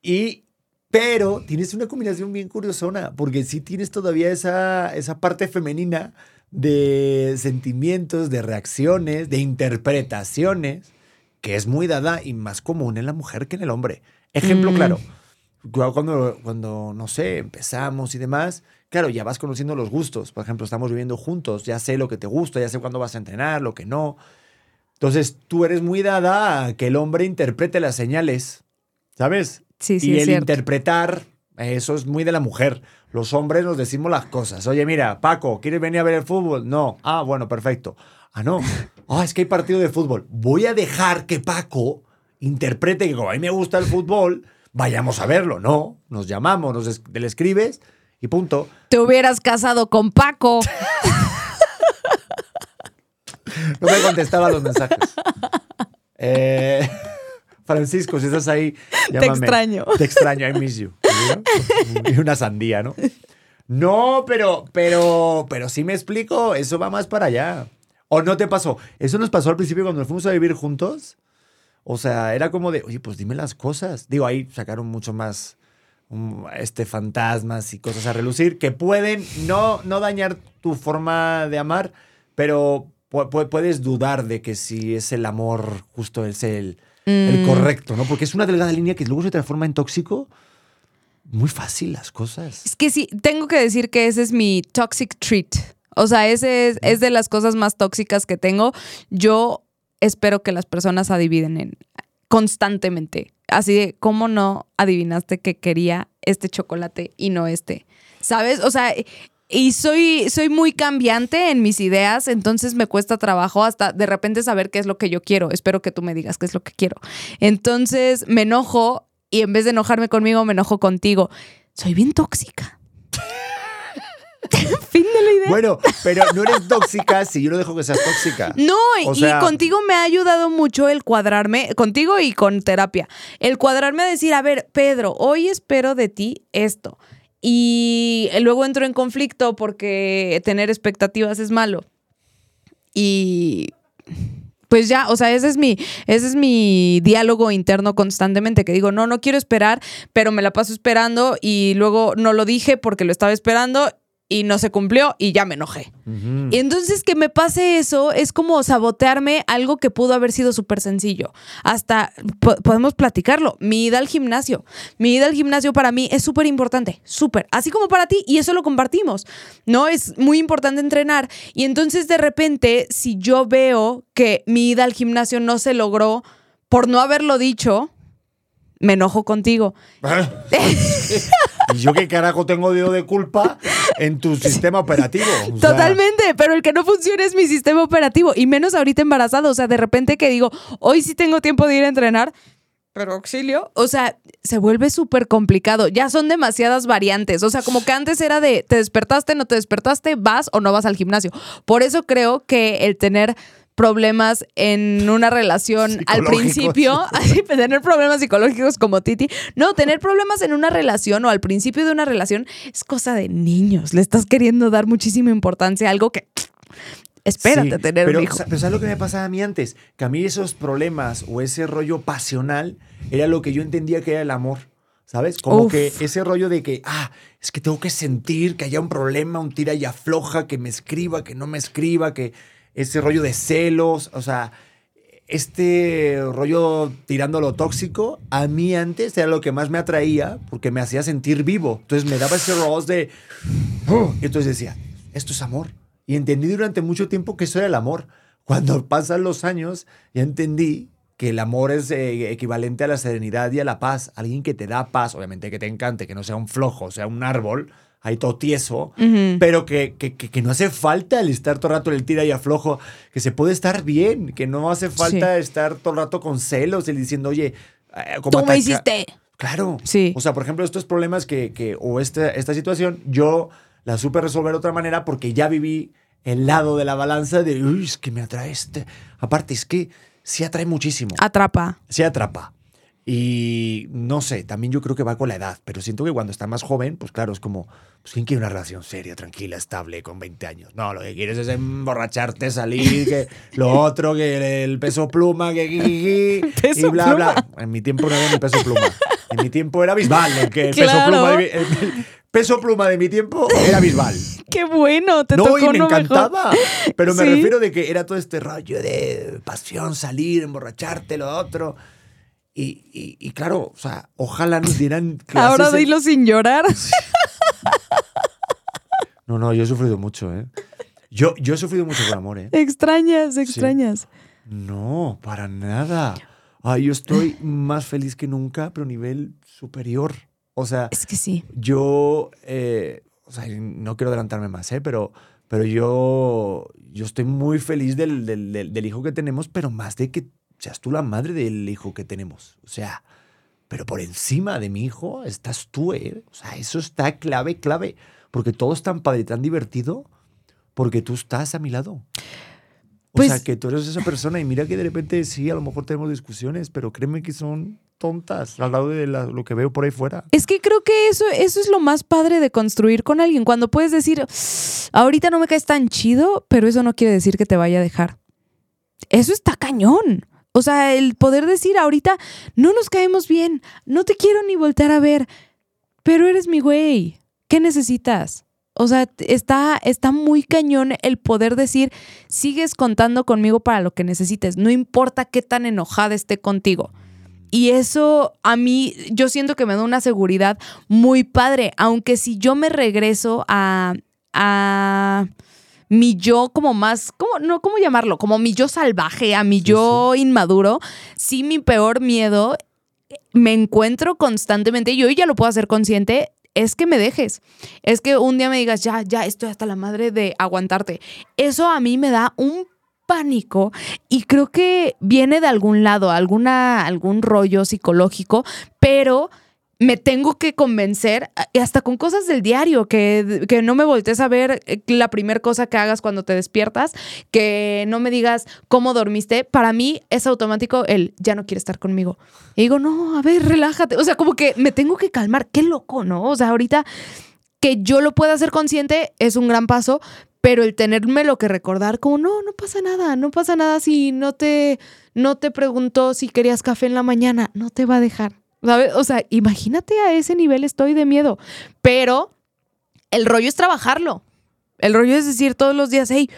Y, pero tienes una combinación bien curiosona, porque sí tienes todavía esa, esa parte femenina de sentimientos, de reacciones, de interpretaciones, que es muy dada y más común en la mujer que en el hombre. Ejemplo Mm. claro, cu- cuando, cuando, no sé, empezamos y demás, claro, ya vas conociendo los gustos. Por ejemplo, estamos viviendo juntos, ya sé lo que te gusta, ya sé cuándo vas a entrenar, lo que no. Entonces, tú eres muy dada a que el hombre interprete las señales, ¿sabes? Sí, sí, y es el cierto. interpretar, eso es muy de la mujer. Los hombres nos decimos las cosas. Oye, mira, Paco, ¿quieres venir a ver el fútbol? No. Ah, bueno, perfecto. Ah, no. Ah, es que hay partido de fútbol. Voy a dejar que Paco interprete que como a mí me gusta el fútbol, vayamos a verlo. No, nos llamamos, nos es- le escribes y punto. Te hubieras casado con Paco. No me contestaba los mensajes. Eh, Francisco, si estás ahí, llámame. extraño. Te extraño, I miss you. Y una sandía, ¿no? No, pero, pero, pero sí me explico, eso va más para allá. ¿O no te pasó? Eso nos pasó al principio cuando nos fuimos a vivir juntos. O sea, era como de, oye, pues dime las cosas. Digo, ahí sacaron mucho más este, fantasmas y cosas a relucir que pueden no, no dañar tu forma de amar, pero pu- pu- puedes dudar de que si es el amor justo es el, el Mm. correcto, ¿no? Porque es una delgada línea que luego se transforma en tóxico. Muy fácil las cosas. Es que sí, tengo que decir que ese es mi toxic treat. O sea, ese es, es de las cosas más tóxicas que tengo. Yo espero que las personas adivinen en- constantemente. Así de, ¿cómo no adivinaste que quería este chocolate y no este? ¿Sabes? O sea, y soy, soy muy cambiante en mis ideas, entonces me cuesta trabajo hasta de repente saber qué es lo que yo quiero. Espero que tú me digas qué es lo que quiero. Entonces me enojo y en vez de enojarme conmigo, me enojo contigo. Soy bien tóxica. fin de la idea. Bueno, pero no eres tóxica si yo no dejo que seas tóxica. No, O y contigo me ha ayudado mucho el cuadrarme, contigo y con terapia, el cuadrarme a decir, a ver, Pedro, hoy espero de ti esto. Y luego entro en conflicto porque tener expectativas es malo. Y pues ya, o sea, ese es mi, ese es mi diálogo interno constantemente, que digo, no, no quiero esperar, pero me la paso esperando y luego no lo dije porque lo estaba esperando y no se cumplió y ya me enojé. Y entonces que me pase eso es como sabotearme algo que pudo haber sido súper sencillo. Hasta po- podemos platicarlo. Mi ida al gimnasio. Mi ida al gimnasio para mí es súper importante, súper. Así como para ti, y eso lo compartimos. No es muy importante entrenar. Y entonces de repente, si yo veo que mi ida al gimnasio no se logró por no haberlo dicho, me enojo contigo. ¿Y yo qué carajo tengo yo de culpa en tu sistema operativo? O sea, Totalmente, pero el que no funciona es mi sistema operativo y menos ahorita embarazado. O sea, de repente que digo, hoy sí tengo tiempo de ir a entrenar, pero auxilio. O sea, se vuelve súper complicado. Ya son demasiadas variantes. O sea, como que antes era de te despertaste, no te despertaste, vas o no vas al gimnasio. Por eso creo que el tener problemas en una relación al principio, así, tener problemas psicológicos como Titi, no, tener problemas en una relación o al principio de una relación es cosa de niños. Le estás queriendo dar muchísima importancia a algo que espérate Sí, a tener pero, un hijo. Pero ¿sabes lo que me pasaba a mí antes? Que a mí esos problemas o ese rollo pasional era lo que yo entendía que era el amor. ¿Sabes? Como Uf. que ese rollo de que, ah, es que tengo que sentir que haya un problema, un tira y afloja, que me escriba, que no me escriba, que ese rollo de celos, o sea, este rollo tirando lo tóxico, a mí antes era lo que más me atraía porque me hacía sentir vivo. Entonces me daba ese rollo de... Y entonces decía, esto es amor. Y entendí durante mucho tiempo que eso era el amor. Cuando pasan los años, ya entendí que el amor es eh, equivalente a la serenidad y a la paz. Alguien que te da paz, obviamente que te encante, que no sea un flojo, sea un árbol, ahí todo tieso, pero que, que, que- no hace falta el estar todo el rato en el tira y aflojo, que se puede estar bien, que no hace falta estar todo el rato con celos y diciendo, oye, eh, como Tú me hiciste. Claro. Sí. O sea, por ejemplo, estos problemas que, que o esta, esta situación, yo la supe resolver de otra manera porque ya viví el lado de la balanza de, uy, es que me atrae este. Aparte, es que sí atrae muchísimo. Atrapa. Se atrapa. Y no sé, también yo creo que va con la edad, pero siento que cuando está más joven, pues claro, es como, pues ¿quién quiere una relación seria, tranquila, estable, con 20 años? No, lo que quieres es emborracharte, salir, que lo otro, que el peso pluma, que que- y Peso bla, bla. En mi tiempo no había ni peso pluma. En mi tiempo era Bisbal, el que el peso Claro. pluma de mi, el peso pluma de mi tiempo era Bisbal. Qué bueno, te No, tocó y me uno mejor. encantaba. Pero me Sí. refiero de que era todo este rollo de pasión, salir, emborracharte, lo otro. Y, y- y claro, o sea, ojalá nos dieran clases. Ahora en- dilo sin llorar. No, no, yo he sufrido mucho, ¿eh? Yo, yo he sufrido mucho por amor, ¿eh? extrañas, extrañas. No, para nada. Ay, yo estoy más feliz que nunca, pero a nivel superior. O sea, Es que sí. yo, eh, o sea, no quiero adelantarme más, ¿eh? pero, pero yo, yo estoy muy feliz del, del- del- del hijo que tenemos, pero más de que seas tú la madre del hijo que tenemos. O sea, pero por encima de mi hijo estás tú, ¿eh? O sea, eso está clave, clave, porque todo es tan padre tan divertido porque tú estás a mi lado. O Pues- sea, que tú eres esa persona y mira que de repente sí, a lo mejor tenemos discusiones, pero créeme que son tontas al lado de la- lo que veo por ahí fuera. Es que creo que eso, eso es lo más padre de construir con alguien. Cuando puedes decir, ahorita no me caes tan chido, pero eso no quiere decir que te vaya a dejar. Eso está cañón. O sea, el poder decir ahorita, no nos caemos bien, no te quiero ni voltear a ver, pero eres mi güey. ¿Qué necesitas? O sea, está, está muy cañón el poder decir, sigues contando conmigo para lo que necesites, no importa qué tan enojada esté contigo. Y eso a mí, yo siento que me da una seguridad muy padre, aunque si yo me regreso a, a mi yo como más, ¿cómo, no, ¿cómo llamarlo? Como mi yo salvaje, a mi Sí, yo inmaduro, sí mi peor miedo, me encuentro constantemente, y hoy ya lo puedo hacer consciente, es que me dejes. Es que un día me digas, ya, ya, estoy hasta la madre de aguantarte. Eso a mí me da un pánico y creo que viene de algún lado, alguna, algún rollo psicológico, pero me tengo que convencer, y hasta con cosas del diario, que, que no me voltees a ver eh, la primera cosa que hagas cuando te despiertas, que no me digas cómo dormiste. Para mí es automático el ya no quiere estar conmigo. Y digo, no, a ver, relájate. O sea, como que me tengo que calmar. Qué loco, ¿no? O sea, ahorita que yo lo pueda hacer consciente es un gran paso, pero el tenerme lo que recordar como no, no pasa nada, no pasa nada si no te no te preguntó si querías café en la mañana, no te va a dejar. ¿Sabes? O sea, imagínate a ese nivel estoy de miedo, pero el rollo es trabajarlo. El rollo es decir todos los días, hey,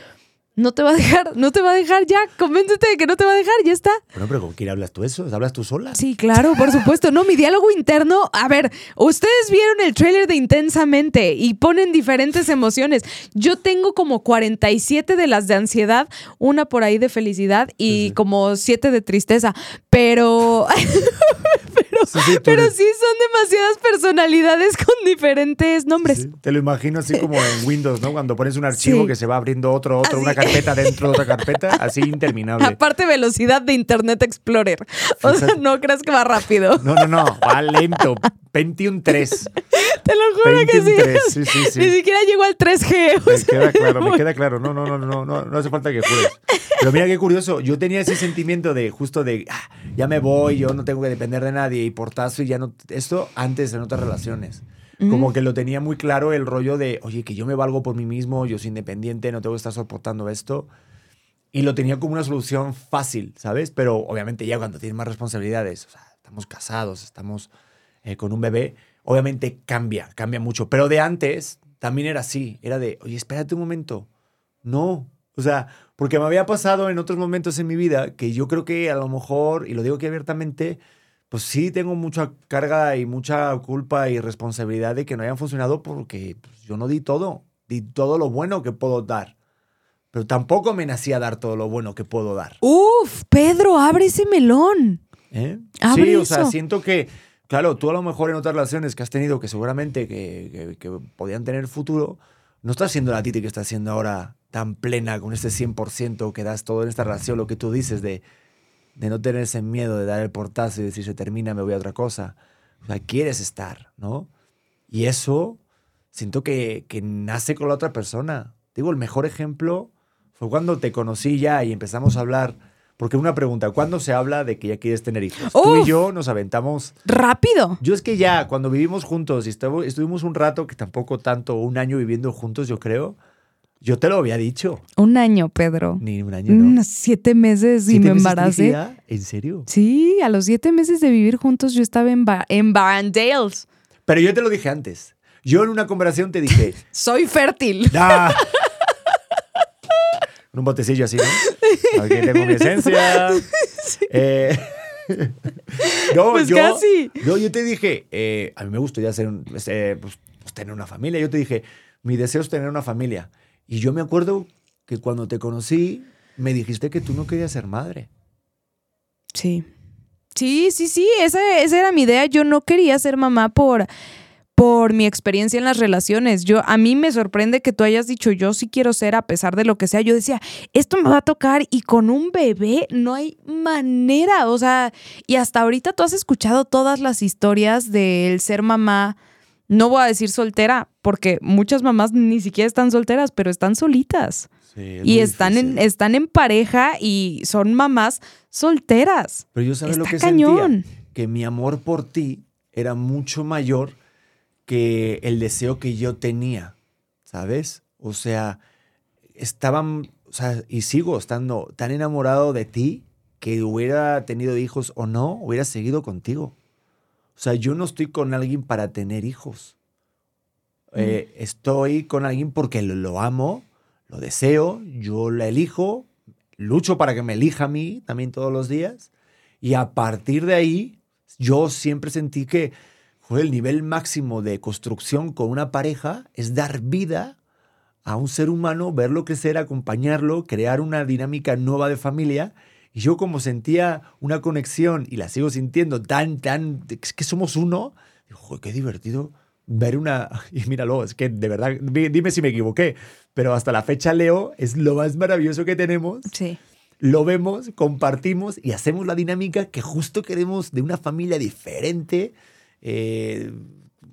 no te va a dejar, no te va a dejar ya, convéncete de que no te va a dejar, ya está. Bueno, pero ¿con quién hablas tú eso? ¿Hablas tú sola? Sí, claro, por supuesto. No, mi diálogo interno, a ver, ustedes vieron el tráiler de Intensamente y ponen diferentes emociones. Yo tengo como 47 de las de ansiedad, una por ahí de felicidad y como 7 de tristeza, pero... pero sí, sí, pero sí son demasiadas personalidades con diferentes nombres. te lo imagino así como en Windows, ¿no? Cuando pones un archivo que se va abriendo otro, otro, una carpeta dentro de otra carpeta, así interminable. Aparte velocidad de Internet Explorer. O sea, no crees que va rápido. No, no, no, va lento. 21.3. Te lo juro que sí. Sí, sí, sí. Ni siquiera llegó al 3G. Me queda claro, me queda claro. No, no, no, no, no, no hace falta que jures. Pero mira qué curioso. Yo tenía ese sentimiento de justo de, ah, ya me voy, yo no tengo que depender de nadie y portazo y ya no. Esto antes en otras relaciones. Como que lo tenía muy claro el rollo de, oye, que yo me valgo por mí mismo, yo soy independiente, no tengo que estar soportando esto. Y lo tenía como una solución fácil, ¿sabes? Pero obviamente ya cuando tienes más responsabilidades, o sea, estamos casados, estamos eh, con un bebé, obviamente cambia, cambia mucho. Pero de antes también era así, era de, oye, espérate un momento. No, o sea, porque me había pasado en otros momentos en mi vida que yo creo que a lo mejor, y lo digo aquí abiertamente, pues sí tengo mucha carga y mucha culpa y responsabilidad de que no hayan funcionado porque pues, yo no di todo, di todo lo bueno que puedo dar. Pero tampoco me nacía dar todo lo bueno que puedo dar. Uf, Pedro, abre ese melón. ¿Eh? sí, o sea, siento que, claro, tú a lo mejor en otras relaciones que has tenido que seguramente que, que, podían tener futuro, no estás siendo la Titi que estás siendo ahora tan plena con este 100% que das todo en esta relación, lo que tú dices de de no tener ese miedo de dar el portazo y decir se termina, me voy a otra cosa. O sea, quieres estar, ¿no? Y eso siento que, que nace con la otra persona. Digo, el mejor ejemplo fue cuando te conocí ya y empezamos a hablar. Porque una pregunta, ¿cuándo se habla de que ya quieres tener hijos? Tú y yo nos aventamos. Rápido. Yo es que ya, cuando vivimos juntos y estuvimos un rato, que tampoco tanto, un año viviendo juntos, yo creo, yo te lo había dicho. Un año, Pedro. Ni un año, ¿no? siete meses y me embaracé. ¿En serio? Sí, a los siete meses de vivir juntos yo estaba en, ba en Barndales. Pero yo te lo dije antes. Yo en una conversación te dije... Soy fértil. un botecillo así, ¿no? Aquí tengo mi esencia. Eh, no, pues yo, casi. No, yo te dije, eh, a mí me gustaría ser, eh, pues, pues, tener una familia. Yo te dije, mi deseo es tener una familia. Y yo me acuerdo que cuando te conocí, me dijiste que tú no querías ser madre. Sí. Sí, sí, sí, esa, esa era mi idea. Yo no quería ser mamá por, por mi experiencia en las relaciones. Yo, a mí me sorprende que tú hayas dicho, yo sí quiero ser a pesar de lo que sea. Yo decía, esto me va a tocar y con un bebé no hay manera. O sea, y hasta ahorita tú has escuchado todas las historias del ser mamá no voy a decir soltera, porque muchas mamás ni siquiera están solteras, pero están solitas. y están en, están en pareja y son mamás solteras. Pero yo sabes lo que cañón. que mi amor por ti era mucho mayor que el deseo que yo tenía, ¿sabes? O sea, estaban, o sea, y sigo estando tan enamorado de ti que hubiera tenido hijos o no, hubiera seguido contigo. O sea, yo no estoy con alguien para tener hijos. Eh, estoy con alguien porque lo, amo, lo deseo, yo la elijo, lucho para que me elija a mí también todos los días. Y a partir de ahí, yo siempre sentí que el nivel máximo de construcción con una pareja es dar vida a un ser humano, verlo crecer, acompañarlo, crear una dinámica nueva de familia y yo como sentía una conexión y la sigo sintiendo tan, tan, es que somos uno, digo, qué divertido ver una, y míralo, es que de verdad, dime si me equivoqué, pero hasta la fecha Leo es lo más maravilloso que tenemos. Sí. Lo vemos, compartimos y hacemos la dinámica que justo queremos de una familia diferente, eh,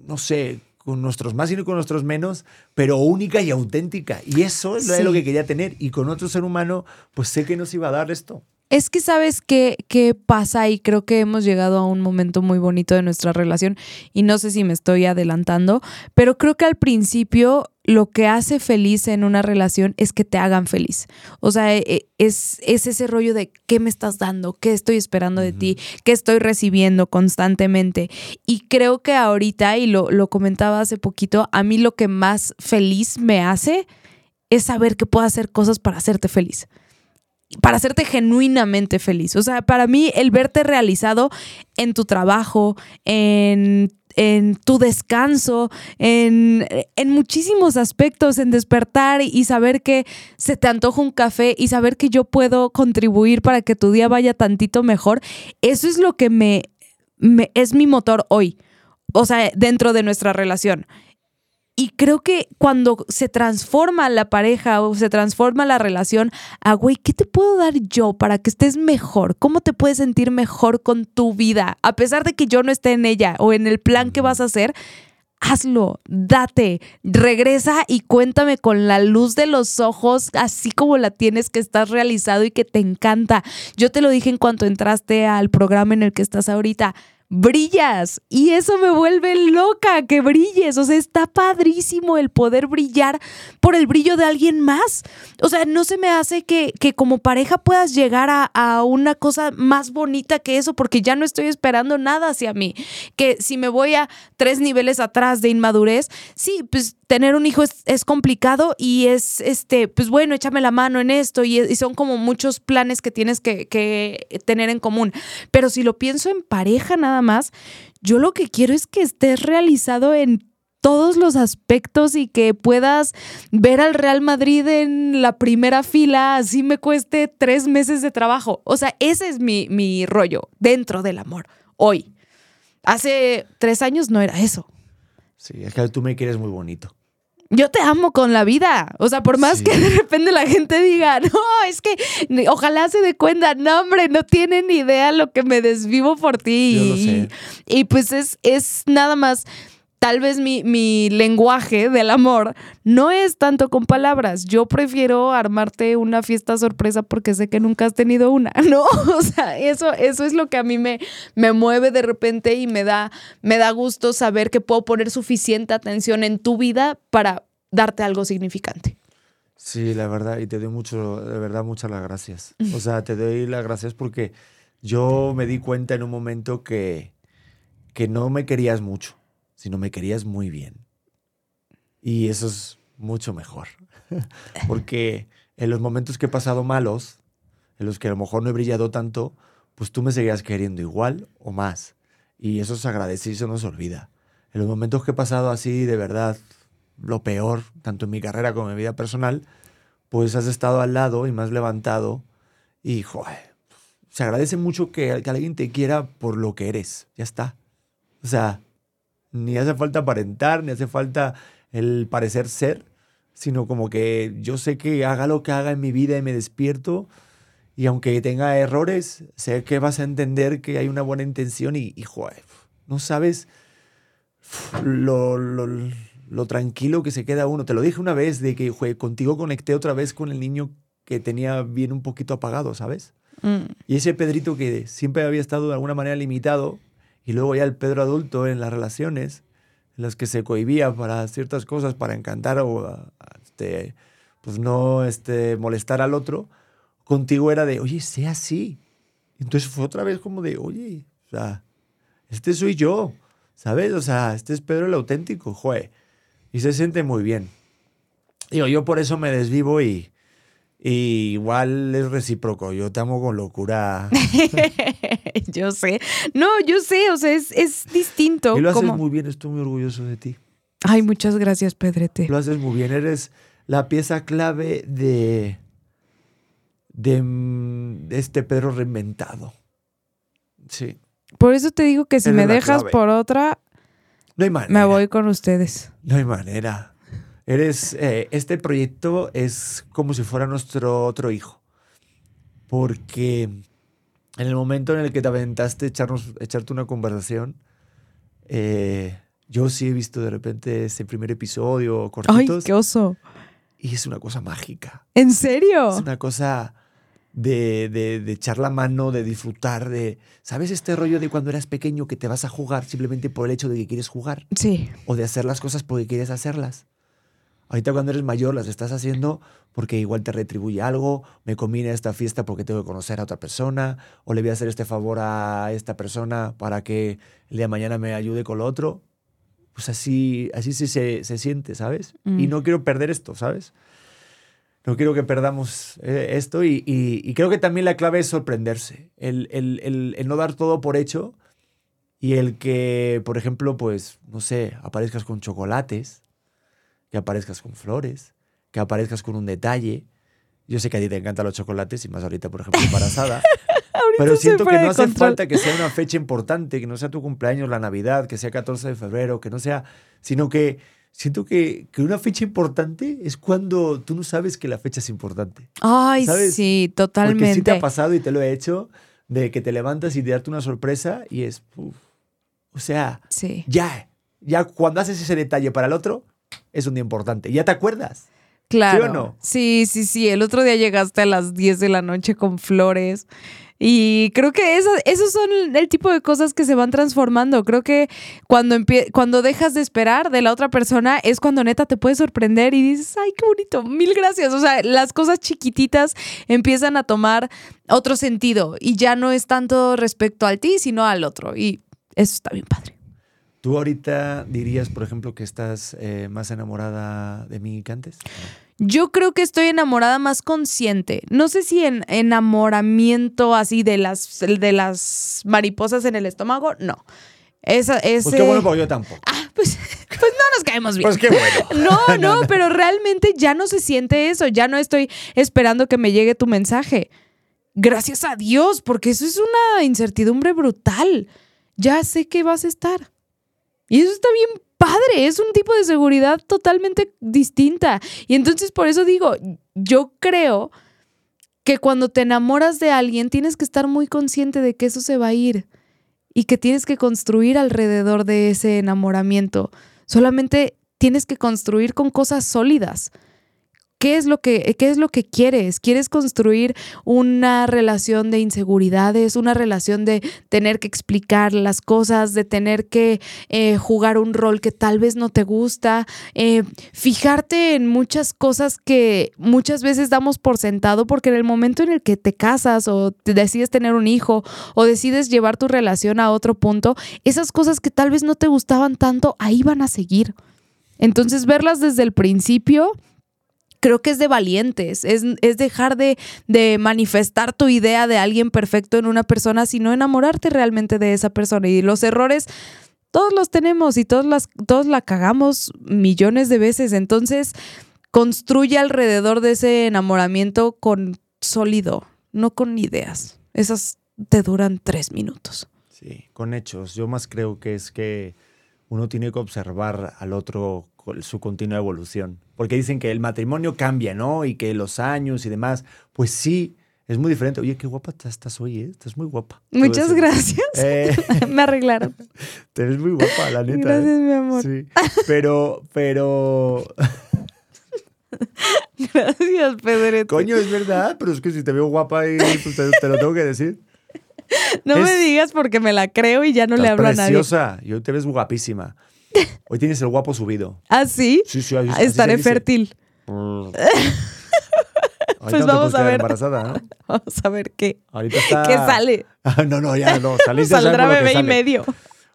no sé, con nuestros más y con nuestros menos, pero única y auténtica. Y eso es Sí. lo que quería tener. Y con otro ser humano, pues sé que nos iba a dar esto. Es que sabes qué, qué pasa y creo que hemos llegado a un momento muy bonito de nuestra relación y no sé si me estoy adelantando, pero creo que al principio lo que hace feliz en una relación es que te hagan feliz. O sea, e- es, es ese rollo de qué me estás dando, qué estoy esperando de ti, qué estoy recibiendo constantemente. Y creo que ahorita, y lo, lo comentaba hace poquito, a mí lo que más feliz me hace es saber que puedo hacer cosas para hacerte feliz para hacerte genuinamente feliz. O sea, para mí el verte realizado en tu trabajo, en, en tu descanso, en, en muchísimos aspectos, en despertar y saber que se te antoja un café y saber que yo puedo contribuir para que tu día vaya tantito mejor, eso es lo que me, me es mi motor hoy. O sea, dentro de nuestra relación. Y creo que cuando se transforma la pareja o se transforma la relación, a güey, ¿qué te puedo dar yo para que estés mejor? ¿Cómo te puedes sentir mejor con tu vida? A pesar de que yo no esté en ella o en el plan que vas a hacer, hazlo, date, regresa y cuéntame con la luz de los ojos, así como la tienes, que estás realizado y que te encanta. Yo te lo dije en cuanto entraste al programa en el que estás ahorita brillas. Y eso me vuelve loca que brilles, o sea, está padrísimo el poder brillar por el brillo de alguien más, o sea, no se me hace que, que como pareja puedas llegar a, a una cosa más bonita que eso porque ya no estoy esperando nada hacia mí, que si me voy a tres niveles atrás de inmadurez, sí, pues tener un hijo es, complicado y es, este, pues bueno, échame la mano en esto y, son como muchos planes que tienes que, que tener en común. Pero si lo pienso en pareja nada más, yo lo que quiero es que estés realizado en todos los aspectos y que puedas ver al Real Madrid en la primera fila, así me cueste tres meses de trabajo. O sea, ese es mi, mi rollo dentro del amor, hoy. Hace tres años no era eso. Sí, es que tú me quieres muy bonito. Yo te amo con la vida. O sea, por más Sí. que de repente la gente diga, no, es que ojalá se dé cuenta, no, hombre, no tienen ni idea lo que me desvivo por ti. Yo lo y, y pues es, es nada más, tal vez mi, mi lenguaje del amor no es tanto con palabras. Yo prefiero armarte una fiesta sorpresa porque sé que nunca has tenido una, ¿no? O sea, eso, eso es lo que a mí me, me mueve de repente y me da, me da gusto saber que puedo poner suficiente atención en tu vida para darte algo significante. Sí, la verdad, y te doy mucho, de verdad, muchas las gracias. O sea, te doy las gracias porque yo me di cuenta en un momento que, que no me querías mucho, sino me querías muy bien. Y eso es mucho mejor. porque en los momentos que he pasado malos, en los que a lo mejor no he brillado tanto, pues tú me seguías queriendo igual o más. Y eso se agradece y eso no se olvida. En los momentos que he pasado así, de verdad, lo peor, tanto en mi carrera como en mi vida personal, pues has estado al lado y me has levantado. Y, se agradece mucho que, que alguien te quiera por lo que eres. Ya está. O sea, ni hace falta aparentar, ni hace falta el parecer ser, sino como que yo sé que haga lo que haga en mi vida y me despierto. Y aunque tenga errores, sé que vas a entender que hay una buena intención y, y joder, no sabes lo, lo, lo tranquilo que se queda uno. Te lo dije una vez de que jue, contigo conecté otra vez con el niño que tenía bien un poquito apagado, ¿sabes? Mm. Y ese Pedrito que siempre había estado de alguna manera limitado y luego ya el Pedro adulto en las relaciones en las que se cohibía para ciertas cosas, para encantar o a- a, este, pues no este, molestar al otro, contigo era de, oye, sea así. Entonces fue otra vez como de, oye, o sea, este soy yo, ¿sabes? O sea, este es Pedro el auténtico, joder. Y se siente muy bien. Digo, yo por eso me desvivo y, y igual es recíproco. Yo te amo con locura. yo sé. No, yo sé, o sea, es, es distinto. Y lo haces muy bien, estoy muy orgulloso de ti. Ay, muchas gracias, Pedrete. Lo haces muy bien, eres la pieza clave de, de, de este Pedro reinventado. Sí, Por eso te digo que si me dejas clave. por otra, no hay manera. me voy con ustedes. No hay manera. Eres, eh, este proyecto es como si fuera nuestro otro hijo. Porque en el momento en el que te aventaste echarnos, echarte una conversación, eh, yo sí he visto de repente ese primer episodio, Ay, cortitos, qué oso. y es una cosa mágica. ¿En serio? Es una cosa de, de, de echar la mano, de disfrutar, de... ¿Sabes este rollo de cuando eras pequeño que te vas a jugar simplemente por el hecho de que quieres jugar? Sí. O de hacer las cosas porque quieres hacerlas. Ahorita cuando eres mayor las estás haciendo porque igual te retribuye algo, me conviene esta fiesta porque tengo que conocer a otra persona, o le voy a hacer este favor a esta persona para que el día de mañana me ayude con lo otro. Pues así, así sí se, se siente, ¿sabes? Y Mm. no quiero perder esto, ¿sabes? No quiero que perdamos eh, esto y, y- y creo que también la clave es sorprenderse, el, el- el- el no dar todo por hecho y el que, por ejemplo, pues, no sé, aparezcas con chocolates, que aparezcas con flores, que aparezcas con un detalle. Yo sé que a ti te encantan los chocolates y más ahorita, por ejemplo, embarazada. pero siento que no hace control. falta que sea una fecha importante, que no sea tu cumpleaños, la Navidad, que sea 14 de febrero, que no sea, sino que siento que, que una fecha importante es cuando tú no sabes que la fecha es importante. Ay, ¿Sabes? sí, Porque totalmente. sí te ha pasado y te lo he hecho, de que te levantas y te darte una sorpresa y es, uf, o sea, Sí. ya, ya cuando haces ese detalle para el otro, es un día importante. Ya te acuerdas. Claro. ¿Sí o no? Sí, sí, sí. El otro día llegaste a las 10 de la noche con flores. Y creo que eso- esos son el, tipo de cosas que se van transformando. Creo que cuando, empie- cuando dejas de esperar de la otra persona es cuando neta te puedes sorprender y dices, ay, qué bonito, mil gracias. O sea, las cosas chiquititas empiezan a tomar otro sentido y ya no es tanto respecto al ti, sino al otro. Y eso está bien padre. ¿Tú ahorita dirías, por ejemplo, que estás eh, más enamorada de mí que antes? Yo creo que estoy enamorada más consciente. No sé si en enamoramiento así de las, de las mariposas en el estómago, no. Esa, ese... Pues qué bueno, porque yo tampoco. Ah, pues, pues no nos caemos bien. Pues qué bueno. No, no, pero realmente ya no se siente eso. Ya no estoy esperando que me llegue tu mensaje. Gracias a Dios, porque eso es una incertidumbre brutal. Ya sé que vas a estar. Y eso está bien padre. Es un tipo de seguridad totalmente distinta. Y entonces por eso digo, yo creo que cuando te enamoras de alguien tienes que estar muy consciente de que eso se va a ir y que tienes que construir alrededor de ese enamoramiento. Solamente tienes que construir con cosas sólidas. ¿Qué es, lo que, ¿Qué es lo que quieres? ¿Quieres construir una relación de inseguridades, una relación de tener que explicar las cosas, de tener que eh, jugar un rol que tal vez no te gusta, eh, fijarte en muchas cosas que muchas veces damos por sentado porque en el momento en el que te casas o te decides tener un hijo o decides llevar tu relación a otro punto, esas cosas que tal vez no te gustaban tanto, ahí van a seguir. Entonces verlas desde el principio creo que es de valientes, es, es dejar de, de, manifestar tu idea de alguien perfecto en una persona, sino enamorarte realmente de esa persona. Y los errores, todos los tenemos y todos, las, todos la cagamos millones de veces. Entonces, construye alrededor de ese enamoramiento con sólido, no con ideas. Esas te duran tres minutos. Sí, con hechos. Yo más creo que es que uno tiene que observar al otro su continua evolución. Porque dicen que el matrimonio cambia, ¿no? Y que los años y demás. Pues sí, es muy diferente. Oye, qué guapa estás hoy, ¿eh? Estás muy guapa. Muchas gracias. Eh, Me arreglaron. te ves muy guapa, la neta. Gracias, ¿eh? mi amor. Sí. Pero, pero. Gracias, Pedrito. Coño, es verdad, pero es que si te veo guapa y pues te, te lo tengo que decir. No Es- me digas porque me la creo y ya no le hablo a nadie. preciosa. Y hoy te ves guapísima. Hoy tienes el guapo subido. ¿Ah, sí? Sí, sí, así- Estaré fértil. Pues no vamos a ver. embarazada, ¿no? Vamos a ver qué. Ahorita está. ¿Qué sale? No, no, ya no. Saliste Saldrá bebé y medio.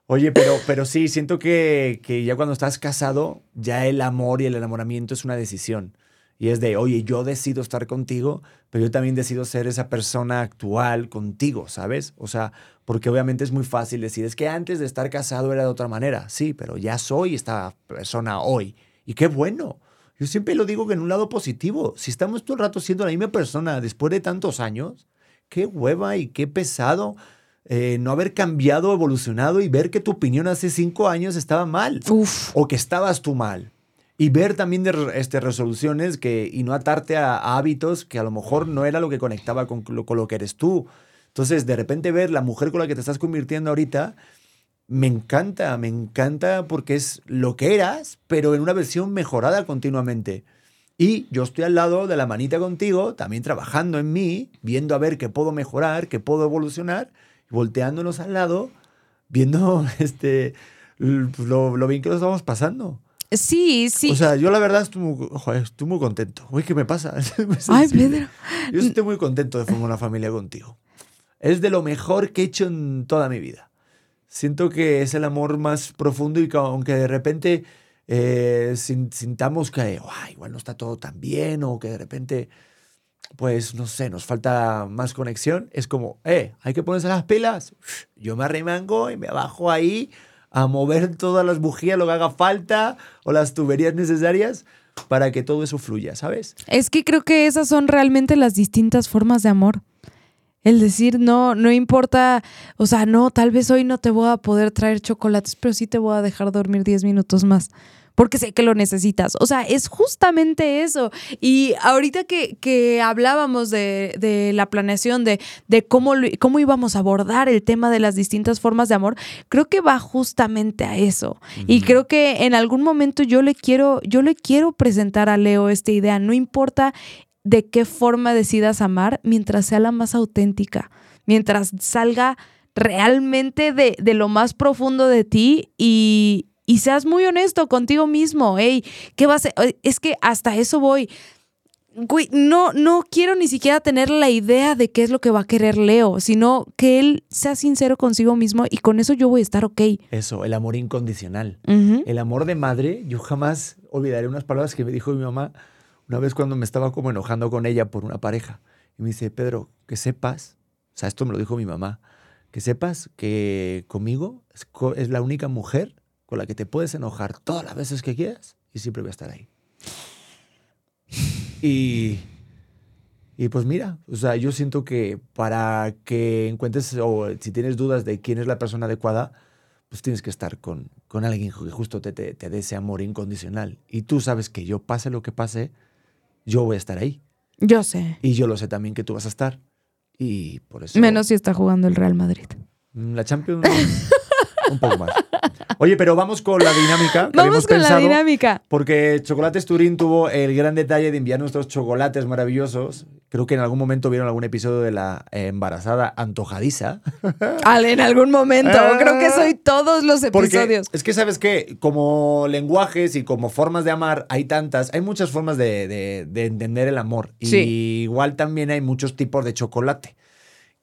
Oye, pero, pero sí, siento que, que ya cuando estás casado, ya el amor y el enamoramiento es una decisión. Y es de, oye, yo decido estar contigo, pero yo también decido ser esa persona actual contigo, ¿sabes? O sea, porque obviamente es muy fácil decir, es que antes de estar casado era de otra manera. Sí, pero ya soy esta persona hoy. Y qué bueno. Yo siempre lo digo que en un lado positivo, si estamos todo el rato siendo la misma persona después de tantos años, qué hueva y qué pesado eh, no haber cambiado, evolucionado y ver que tu opinión hace cinco años estaba mal Uf. o que estabas tú mal. Y ver también de este, resoluciones que, y no atarte a, hábitos que a lo mejor no era lo que conectaba con lo, con lo que eres tú. Entonces, de repente ver la mujer con la que te estás convirtiendo ahorita me encanta, me encanta porque es lo que eras, pero en una versión mejorada continuamente. Y yo estoy al lado de la manita contigo, también trabajando en mí, viendo a ver qué puedo mejorar, qué puedo evolucionar, volteándonos al lado, viendo este, lo, lo bien que lo estamos pasando. Sí, sí. O sea, yo la verdad estoy muy, joder, estoy muy contento. Uy, ¿qué me pasa? Ay, Pedro. Yo estoy muy contento de formar una familia contigo. Es de lo mejor que he hecho en toda mi vida. Siento que es el amor más profundo y que aunque de repente eh, sin- sintamos que "Uah, igual no está todo tan bien o que de repente, pues no sé, nos falta más conexión, es como, eh, hay que ponerse las pilas. Yo me arremango y me bajo ahí a mover todas las bujías, lo que haga falta o las tuberías necesarias para que todo eso fluya, ¿sabes? Es que creo que esas son realmente las distintas formas de amor. El decir, no, no importa, o sea, no, tal vez hoy no te voy a poder traer chocolates, pero sí te voy a dejar dormir 10 minutos más, porque sé que lo necesitas. O sea, es justamente eso. Y ahorita que, que hablábamos de, de la planeación, de, de cómo, cómo íbamos a abordar el tema de las distintas formas de amor, creo que va justamente a eso. Y creo que en algún momento yo le quiero, yo le quiero presentar a Leo esta idea. No importa de qué forma decidas amar, mientras sea la más auténtica, mientras salga realmente de, de lo más profundo de ti y, y seas muy honesto contigo mismo. Ey, ¿qué vas a- Es que hasta eso voy. Güey, no, no quiero ni siquiera tener la idea de qué es lo que va a querer Leo, sino que él sea sincero consigo mismo y con eso yo voy a estar ok. Eso, el amor incondicional. Ujú. El amor de madre, yo jamás olvidaré unas palabras que me dijo mi mamá una vez cuando me estaba como enojando con ella por una pareja. Y me dice, Pedro, que sepas, o sea, esto me lo dijo mi mamá, que sepas que conmigo es, es la única mujer con la que te puedes enojar todas las veces que quieras y siempre voy a estar ahí. Y, y pues mira, o sea, yo siento que para que encuentres o si tienes dudas de quién es la persona adecuada, pues tienes que estar con, con alguien que justo te, te, te dé ese amor incondicional. Y tú sabes que yo pase lo que pase, yo voy a estar ahí. Yo sé. Y yo lo sé también que tú vas a estar. Y por eso... Menos si está jugando el Real Madrid. La Champions... un poco más. Oye, pero vamos con la dinámica. que Vamos con la dinámica. Porque Chocolates Turín tuvo el gran detalle de enviar nuestros chocolates maravillosos. Creo que en algún momento vieron algún episodio de la eh, embarazada antojadiza. Ale, en algún momento. Ah. Creo que soy todos los episodios. es que sabes que como lenguajes y como formas de amar hay tantas, hay muchas formas de, de- de entender el amor. Y Sí. igual también hay muchos tipos de chocolate.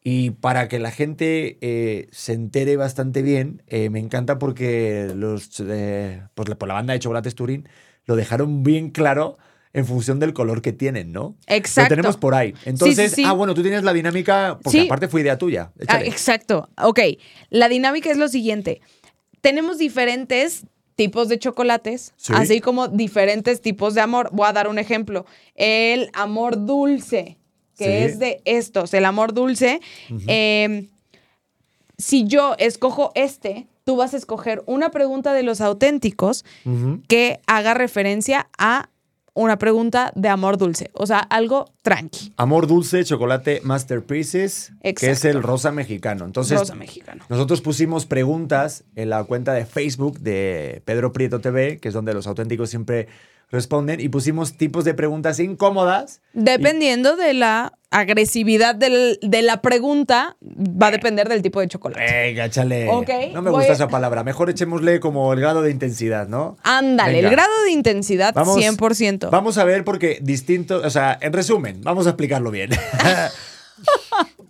Y para que la gente eh, se entere bastante bien, eh, me encanta porque los, eh, pues la, por la banda de Chocolates Turín lo dejaron bien claro en función del color que tienen, ¿no? Exacto. Lo tenemos por ahí. Entonces, sí, sí. ah, bueno, tú tienes la dinámica, porque aparte fue idea tuya. Ah, exacto. Ok. La dinámica es lo siguiente. Tenemos diferentes tipos de chocolates, Sí. así como diferentes tipos de amor. Voy a dar un ejemplo. El amor dulce, que Sí. es de estos. El amor dulce. eh, si yo escojo este, tú vas a escoger una pregunta de los auténticos que haga referencia a una pregunta de amor dulce. O sea, algo tranqui. Amor dulce, chocolate Masterpieces, que es el rosa mexicano. Entonces, Rosa mexicano. nosotros pusimos preguntas en la cuenta de Facebook de Pedro Prieto TV, que es donde los auténticos siempre responden, y pusimos tipos de preguntas incómodas. Dependiendo de la agresividad del- de la pregunta, va a depender del tipo de chocolate. Venga, échale. Ok, no me voy gusta esa palabra. Mejor echémosle como el grado de intensidad, ¿no? Ándale, Venga. el grado de intensidad, Vamos- 100%. Vamos a ver porque distinto, o sea, en resumen, vamos a explicarlo bien.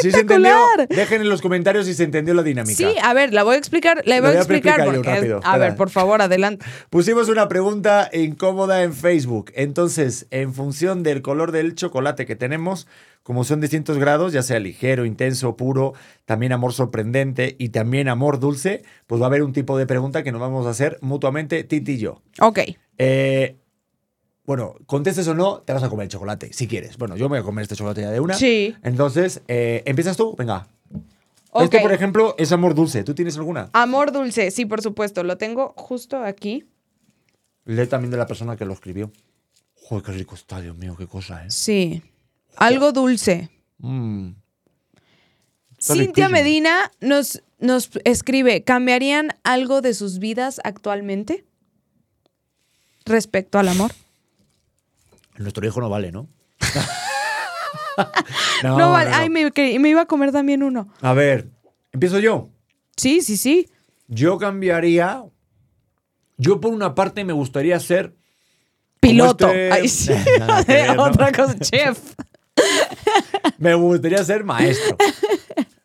Si se entendió, espectacular. dejen en los comentarios si se entendió la dinámica. Sí, a ver, la voy a explicar, la voy a voy a explicar porque rápido, a ver, por favor, adelante. Pusimos una pregunta incómoda en Facebook. Entonces, en función del color del chocolate que tenemos, como son distintos grados, ya sea ligero, intenso, puro, también amor sorprendente y también amor dulce, pues va a haber un tipo de pregunta que nos vamos a hacer mutuamente, Titi y yo. Ok. Eh, bueno, contestes o no, te vas a comer el chocolate, si quieres. Bueno, yo me voy a comer este chocolate ya de una. Sí. Entonces, eh, ¿empiezas tú? Venga. Ok. Este, por ejemplo, es amor dulce. ¿Tú tienes alguna? Amor dulce, sí, por supuesto. Lo tengo justo aquí. Lee también de la persona que lo escribió. Joder, qué rico está, Dios mío, qué cosa, ¿eh? Sí. Algo dulce. Mm. Cintia. Medina nos, nos escribe, ¿cambiarían algo de sus vidas actualmente respecto al amor? Nuestro hijo no vale, ¿no? No, vale. Ay, me, que- me iba a comer también uno. A ver, empiezo yo. Sí, sí, sí. Yo cambiaría. Yo, por una parte, me gustaría ser. Piloto. este- Ay, sí. Ver, ¿no? Otra cosa, chef. Me gustaría ser maestro.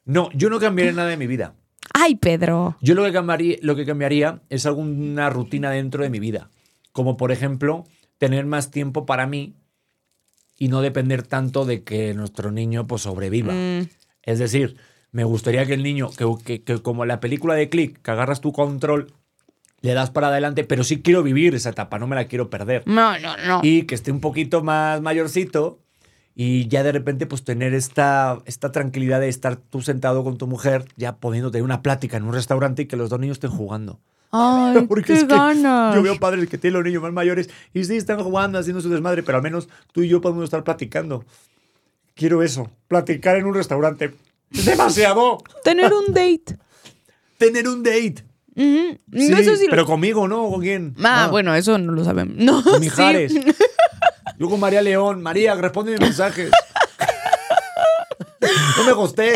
No, yo no cambiaría nada de mi vida. Ay, Pedro. Yo lo que cambiaría, lo que cambiaría es alguna rutina dentro de mi vida. Como por ejemplo, tener más tiempo para mí y no depender tanto de que nuestro niño pues, sobreviva. Mm, Es decir, me gustaría que el niño, que, que- que como la película de Click, que agarras tu control, le das para adelante, pero sí quiero vivir esa etapa, no me la quiero perder. no, no, no. Y que esté un poquito más mayorcito y ya de repente pues tener esta, esta tranquilidad de estar tú sentado con tu mujer, ya pudiendo tener una plática en un restaurante y que los dos niños estén jugando. Ay, Porque qué es que ganas. yo veo padres que tienen los niños más mayores y sí están jugando, haciendo su desmadre, pero al menos tú y yo podemos estar platicando. Quiero eso, platicar en un restaurante. Es demasiado. Tener un date. Tener un date. Ujú. Sí, No, eso sí lo- pero conmigo, ¿no? ¿Con quién? Ah, bueno, eso no lo sabemos. No, Con sí. Mijares. Yo con María León. María, responde mis mensajes. No me gusté.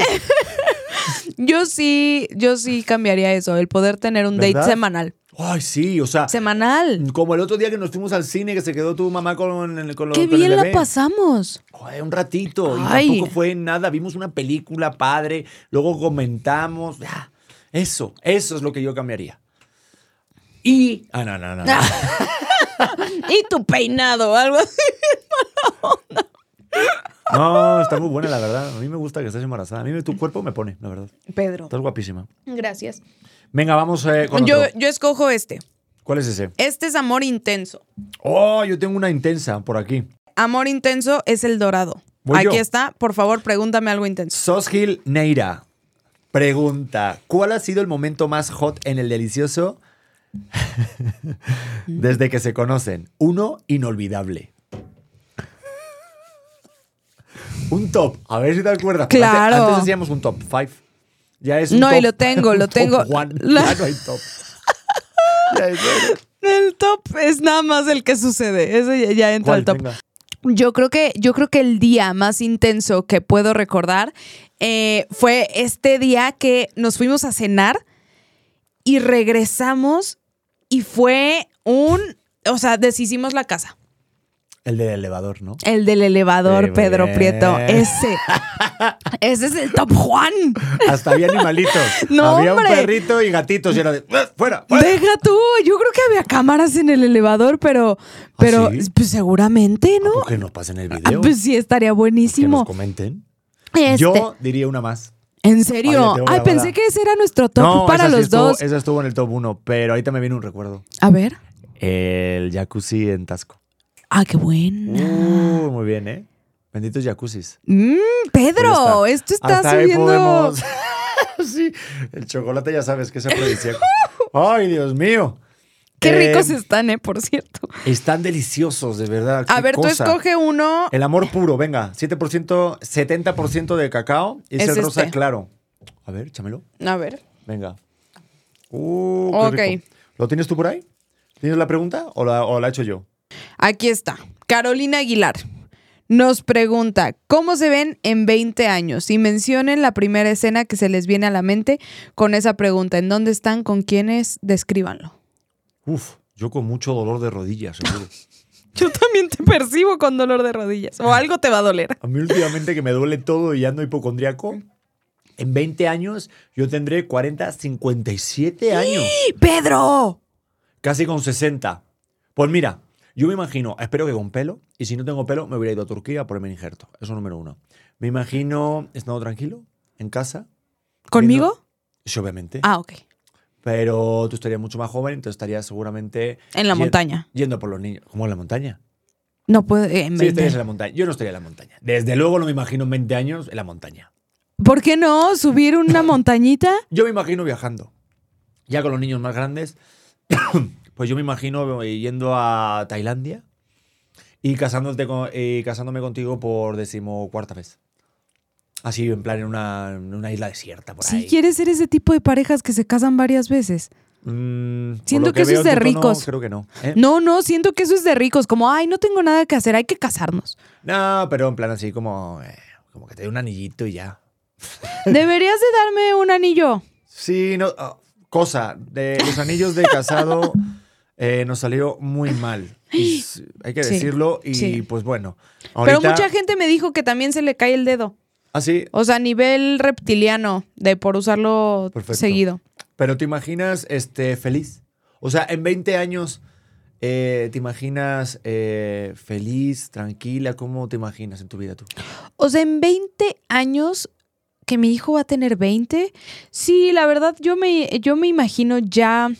Yo sí, yo sí cambiaría eso, el poder tener un date semanal. Ay, sí, o sea, Semanal. como el otro día que nos fuimos al cine, que se quedó tu mamá con, el- con, lo- Qué con el bien la pasamos. Un ratito. Ay. Y tampoco fue nada. Vimos una película padre, luego comentamos. Ah, Eso, eso es lo que yo cambiaría. Y. Ah, no, no, no. no. Y tu peinado, algo así. No, está muy buena, la verdad. A mí me gusta que estés embarazada. A mí me- tu cuerpo me pone, la verdad. Pedro. Estás guapísima. Gracias. Venga, vamos eh, con Yo, otro. yo escojo este. ¿Cuál es ese? Este es amor intenso. Oh, yo tengo una intensa por aquí. Amor intenso es el dorado. Voy Aquí yo. está. Por favor, pregúntame algo intenso. Soshil Neira pregunta: ¿Cuál ha sido el momento más hot en el delicioso desde que se conocen? Uno inolvidable. Un top. A ver si te acuerdas. porque Claro. Antes, antes hacíamos un top 5. Ya es un No, y lo tengo, lo top tengo. one. La- Ya no hay top. Ya es- El top es nada más el que sucede. Eso ya, ya entra ¿Cuál? al top. Venga. Yo creo que, yo creo que el día más intenso que puedo recordar eh, fue este día que nos fuimos a cenar y regresamos y fue un, o sea, deshicimos la casa. El del elevador, ¿no? El del elevador, Pedro. Prieto. Ese. Ese es el top Juan. Hasta había animalitos. No, había hombre. un perrito y gatitos y era de "Eh, fuera, fuera. Deja tú. Yo creo que había cámaras en el elevador, pero, pero ¿Ah, sí? pues seguramente, ¿no? ¿Por qué no pasen el Ah, video? pues sí, estaría que nos buenísimo. comenten. Este, Yo diría una más. ¿En serio? Ay, pensé que ese era nuestro top para sí los estuvo- dos. Esa estuvo en el top 1, pero ahorita me viene un recuerdo. A ver. El jacuzzi en Tasco. Ah, qué buena. Uh, muy bien, ¿eh? Benditos jacuzzis. Mm, Pedro, esto está Hasta ahí subiendo. podemos- sí, el chocolate ya sabes que es afrodisíaco. Ay, Dios mío. Qué Eh, ricos están, ¿eh? Por cierto. Están deliciosos, de verdad. A ver, tú escoge uno. El amor puro, venga. 7%, 70% de cacao. Es, Es el rosa este. claro. A ver, échamelo. A ver. Venga. Uh, qué Ok. rico. ¿Lo tienes tú por ahí? ¿Tienes la pregunta o la, o la he hecho yo? Aquí está. Carolina Aguilar nos pregunta, ¿cómo se ven en 20 años? Y mencionen la primera escena que se les viene a la mente con esa pregunta. ¿En dónde están? ¿Con quiénes? Descríbanlo. Uf, yo con mucho dolor de rodillas, seguro. Yo también te percibo con dolor de rodillas. O algo te va a doler. A mí últimamente que me duele todo y ando hipocondriaco. En 20 años yo tendré 40, 57 años. ¡Pedro! Casi con 60. Pues mira, yo me imagino, espero que con pelo, y si no tengo pelo, me hubiera ido a Turquía ponerme el injerto. Eso número uno. Me imagino estando tranquilo, en casa. ¿Conmigo? viendo- Sí, obviamente. Ah, ok. Pero tú estarías mucho más joven, entonces estarías seguramente. En la montaña. Yendo por los niños. ¿Cómo en la montaña? No puedo. eh, Sí, 20. estarías en la montaña. Yo no estaría en la montaña. Desde luego no me imagino en 20 años en la montaña. ¿Por qué no? ¿Subir una montañita? Yo me imagino viajando. Ya con los niños más grandes. Pues yo me imagino yendo a Tailandia y, casándote con- y casándome contigo por decimocuarta vez. Así, en plan, en una, en una isla desierta por Si ahí. quieres ser ese tipo de parejas que se casan varias veces. Mm, Siento lo que eso veo es de ricos. creo que no. ¿eh? No, no, siento que eso es de ricos. Como, ay, no tengo nada que hacer, hay que casarnos. No, pero en plan así como, eh, como que te dé un anillito y ya. Deberías de darme un anillo. Sí, no, ah, cosa, de los anillos de casado eh, nos salió muy mal. Y hay que Sí, decirlo. Y sí. pues bueno. Pero mucha gente me dijo que también se le cae el dedo. Ah, sí. O sea, a nivel reptiliano, de por usarlo Perfecto. seguido. Pero te imaginas este, feliz. O sea, en 20 años, eh, ¿te imaginas eh, feliz, tranquila? ¿Cómo te imaginas en tu vida tú? O sea, en 20 años que mi hijo va a tener 20, sí, la verdad yo me, yo me imagino ya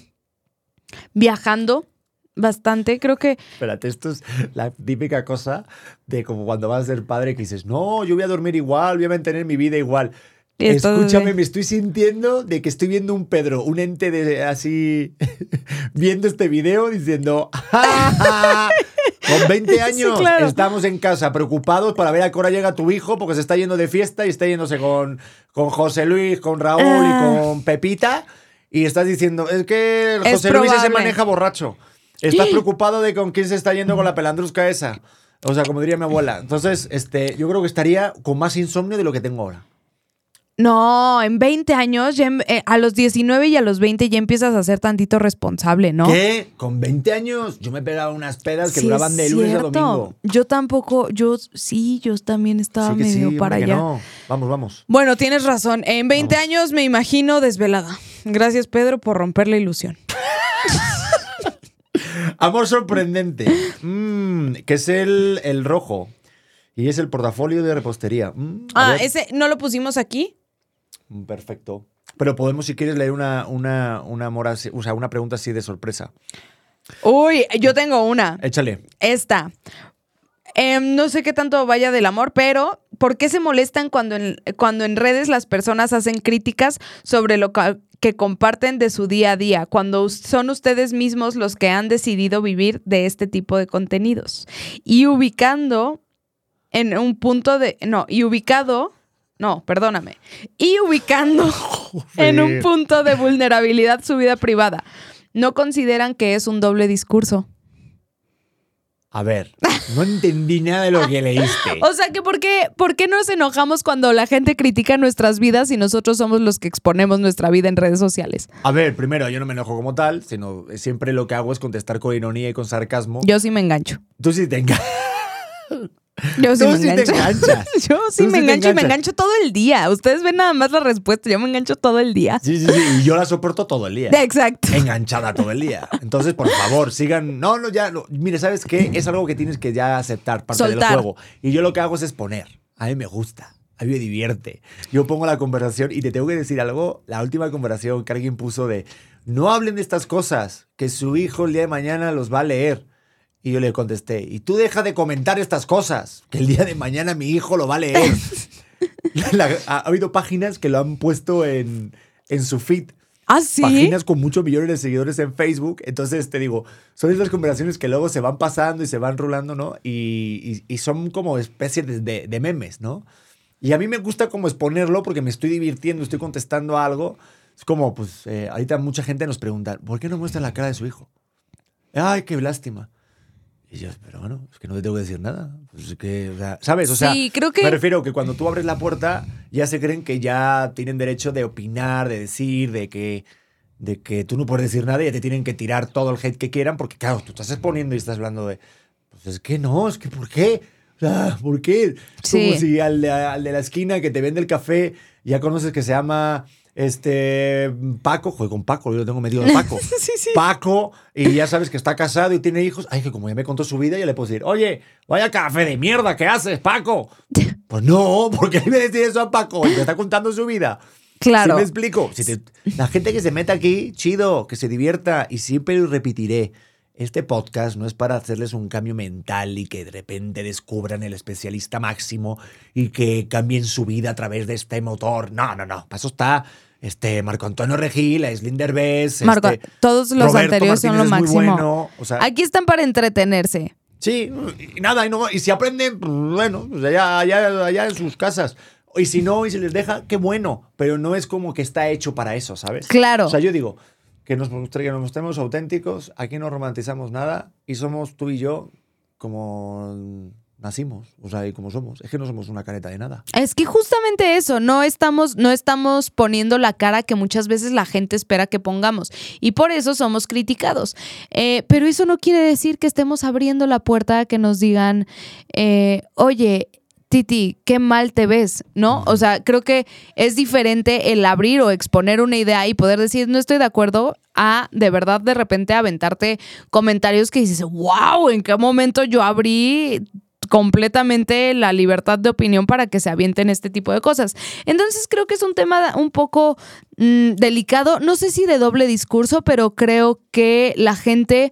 viajando bastante. Creo que Espérate, esto es la típica cosa de como cuando vas a ser padre que dices, no, yo voy a dormir igual, voy a mantener mi vida igual. Escúchame, me estoy sintiendo de que estoy viendo un Pedro, un ente de así, viendo este video diciendo, "Ja, ja, con 20 años claro. estamos en casa preocupados para ver a qué hora llega tu hijo porque se está yendo de fiesta y está yéndose con, con José Luis, con Raúl Ah. y con Pepita y estás diciendo, es que José Luis se maneja borracho. Estás preocupado de con quién se está yendo con la pelandrusca esa. O sea, como diría mi abuela. Entonces, este, yo creo que estaría con más insomnio de lo que tengo ahora. No, en 20 años, ya en- eh, a los 19 y a los 20 ya empiezas a ser tantito responsable, ¿no? ¿Qué? Con 20 años yo me pegaba unas pedas que Sí, duraban de lunes a domingo. Yo tampoco, yo sí, yo también estaba Sí medio sí, para allá. no. Vamos, vamos. Bueno, tienes razón. En 20 años me imagino desvelada. Gracias, Pedro, por romper la ilusión. Amor sorprendente. Mm, que es el, el rojo. Y es el portafolio de repostería. Mm, Ah, ese no lo pusimos aquí. Perfecto. Pero podemos, si quieres, leer una, una, una, amor así- o sea, una pregunta así de sorpresa. Uy, yo tengo una. Échale. Esta. Em, no sé qué tanto vaya del amor, pero ¿por qué se molestan cuando en, cuando en redes las personas hacen críticas sobre lo que comparten de su día a día, cuando son ustedes mismos los que han decidido vivir de este tipo de contenidos? Y ubicando en un punto de... No, y ubicado... No, perdóname. Y ubicando en un punto de vulnerabilidad su vida privada. ¿No consideran que es un doble discurso? A ver, no entendí nada de lo que leíste. O sea, que por qué, ¿por qué nos enojamos cuando la gente critica nuestras vidas y nosotros somos los que exponemos nuestra vida en redes sociales? A ver, primero, yo no me enojo como tal, sino siempre lo que hago es contestar con ironía y con sarcasmo. Yo sí me engancho. Tú sí te enganchas. Yo sí Tú me sí te engancho. enganchas. Yo sí Tú me sí engancho y me engancho todo el día. Ustedes ven nada más la respuesta. Yo me engancho todo el día. Sí, sí, sí. Y yo la soporto todo el día. Exacto. Enganchada todo el día. Entonces, por favor, sigan. No, no, ya. No. Mire, ¿sabes qué? Es algo que tienes que ya aceptar, parte Soltar. del juego. Y yo lo que hago es exponer. A mí me gusta. A mí me divierte. Yo pongo la conversación y te tengo que decir algo. La última conversación que alguien puso de no hablen de estas cosas, que su hijo el día de mañana los va a leer. Y yo le contesté, y tú deja de comentar estas cosas, que el día de mañana mi hijo lo va a leer. La- ha, ha habido páginas que lo han puesto en, en su feed. ¿Ah, sí? Páginas con muchos millones de seguidores en Facebook. Entonces te digo, son esas conversaciones que luego se van pasando y se van rulando, ¿no? Y, y- y son como especies de, de- de memes, ¿no? Y a mí me gusta como exponerlo porque me estoy divirtiendo, estoy contestando a algo. Es como, pues, eh, ahorita mucha gente nos pregunta, ¿por qué no muestra la cara de su hijo? Ay, qué lástima. Y yo, pero bueno, es que no te tengo que decir nada. Pues es que, o sea, ¿sabes? O sea, Sí, creo que- me refiero que cuando tú abres la puerta, ya se creen que ya tienen derecho de opinar, de decir, de que, de que tú no puedes decir nada y ya te tienen que tirar todo el hate que quieran, porque claro, tú estás exponiendo y estás hablando de. Pues es que no, es que ¿por qué? O sea, ¿por qué? Sí. Como si al de, al de la esquina que te vende el café ya conoces que se llama este Paco, joder, con Paco, yo lo tengo metido de Paco. Sí, sí. Paco, y ya sabes que está casado y tiene hijos. Ay, que como ya me contó su vida, ya le puedo decir, oye, vaya café de mierda, ¿qué haces, Paco? Pues no, porque le decir eso a Paco, y me está contando su vida. Claro. ¿Sí me explico? Si te- la gente que se meta aquí, chido, que se divierta, y siempre lo repetiré. Este podcast no es para hacerles un cambio mental y que de repente descubran el especialista máximo y que cambien su vida a través de este motor. No, no, no. Para eso está este Marco Antonio Regil, Aislinn Derbez. Marco, este, todos los Roberto anteriores son lo Martínez es muy máximo. bueno, o sea, Aquí están para entretenerse. Sí, y nada, y, no- y si aprenden, pues, bueno, pues allá, allá, allá en sus casas. Y si no, y se les deja, qué bueno. Pero no es como que está hecho para eso, ¿sabes? Claro. O sea, yo digo, que nos, mostremos auténticos, aquí no romantizamos nada y somos tú y yo como nacimos, o sea, y como somos. Es que no somos una careta de nada. Es que justamente eso, no estamos, no estamos poniendo la cara que muchas veces la gente espera que pongamos. Y por eso somos criticados. Eh, pero eso no quiere decir que estemos abriendo la puerta a que nos digan, eh, oye, Titi, qué mal te ves, ¿no? O sea, creo que es diferente el abrir o exponer una idea y poder decir, no estoy de acuerdo, a de verdad de repente aventarte comentarios que dices, wow, ¿en qué momento yo abrí completamente la libertad de opinión para que se avienten este tipo de cosas. Entonces creo que es un tema un poco mm, delicado, no sé si de doble discurso, pero creo que la gente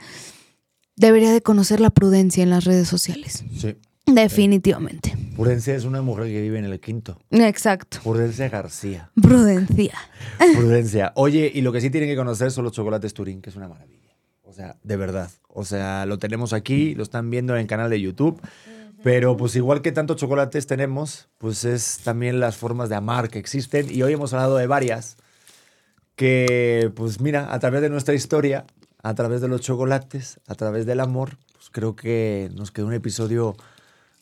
debería de conocer la prudencia en las redes sociales. Sí. Definitivamente. Prudencia es una mujer que vive en el quinto. Exacto. Prudencia García. Prudencia. Prudencia. Oye, y lo que sí tienen que conocer son los chocolates Turín, que es una maravilla. O sea, de verdad. O sea, lo tenemos aquí, lo están viendo en el canal de YouTube. Pero pues igual que tantos chocolates tenemos, pues es también las formas de amar que existen. Y hoy hemos hablado de varias que, pues mira, a través de nuestra historia, a través de los chocolates, a través del amor, pues creo que nos quedó un episodio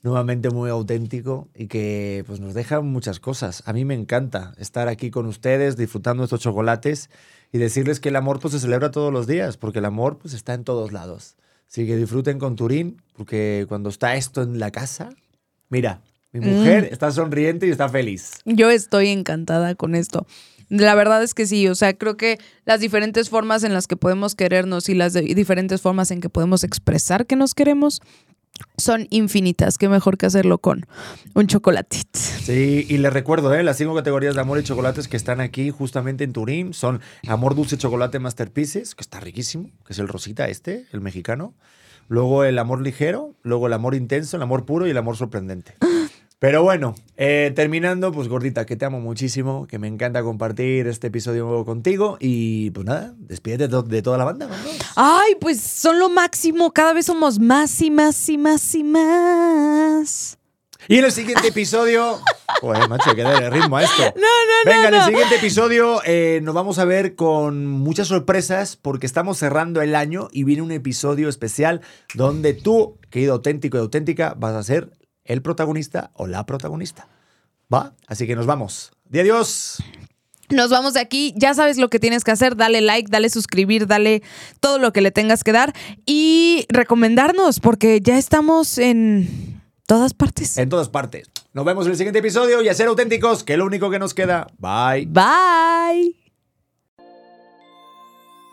nuevamente muy auténtico y que pues nos deja muchas cosas. A mí me encanta estar aquí con ustedes disfrutando estos chocolates y decirles que el amor pues se celebra todos los días, porque el amor pues está en todos lados. Así que disfruten con Turín, porque cuando está esto en la casa, mira, mi mujer está sonriente y está feliz. Yo estoy encantada con esto. La verdad es que sí, o sea, creo que las diferentes formas en las que podemos querernos y las diferentes formas en que podemos expresar que nos queremos son infinitas. Qué mejor que hacerlo con un chocolatito. Sí, y les recuerdo, ¿eh? las cinco categorías de amor y chocolates que están aquí justamente en Turín son Amor Dulce Chocolate Masterpieces, que está riquísimo, que es el rosita este, el mexicano. Luego el amor ligero, luego el amor intenso, el amor puro y el amor sorprendente. Pero bueno, eh, terminando, pues gordita, que te amo muchísimo, que me encanta compartir este episodio contigo y pues nada, despídete de, to- de toda la banda. Ay, pues son lo máximo. Cada vez somos más y más y más y más. Y en el siguiente episodio. Joder, macho, que darle ritmo a esto. No, no, Venga, en no. el siguiente episodio eh, nos vamos a ver con muchas sorpresas porque estamos cerrando el año y viene un episodio especial donde tú, querido auténtico y auténtica, vas a ser el protagonista o la protagonista. ¿Va? Así que nos vamos. ¡Di adiós! Nos vamos de aquí. Ya sabes lo que tienes que hacer. Dale like, dale suscribir, dale todo lo que le tengas que dar. Y recomendarnos, porque ya estamos en todas partes. En todas partes. Nos vemos en el siguiente episodio y a ser auténticos, que es lo único que nos queda. Bye. Bye.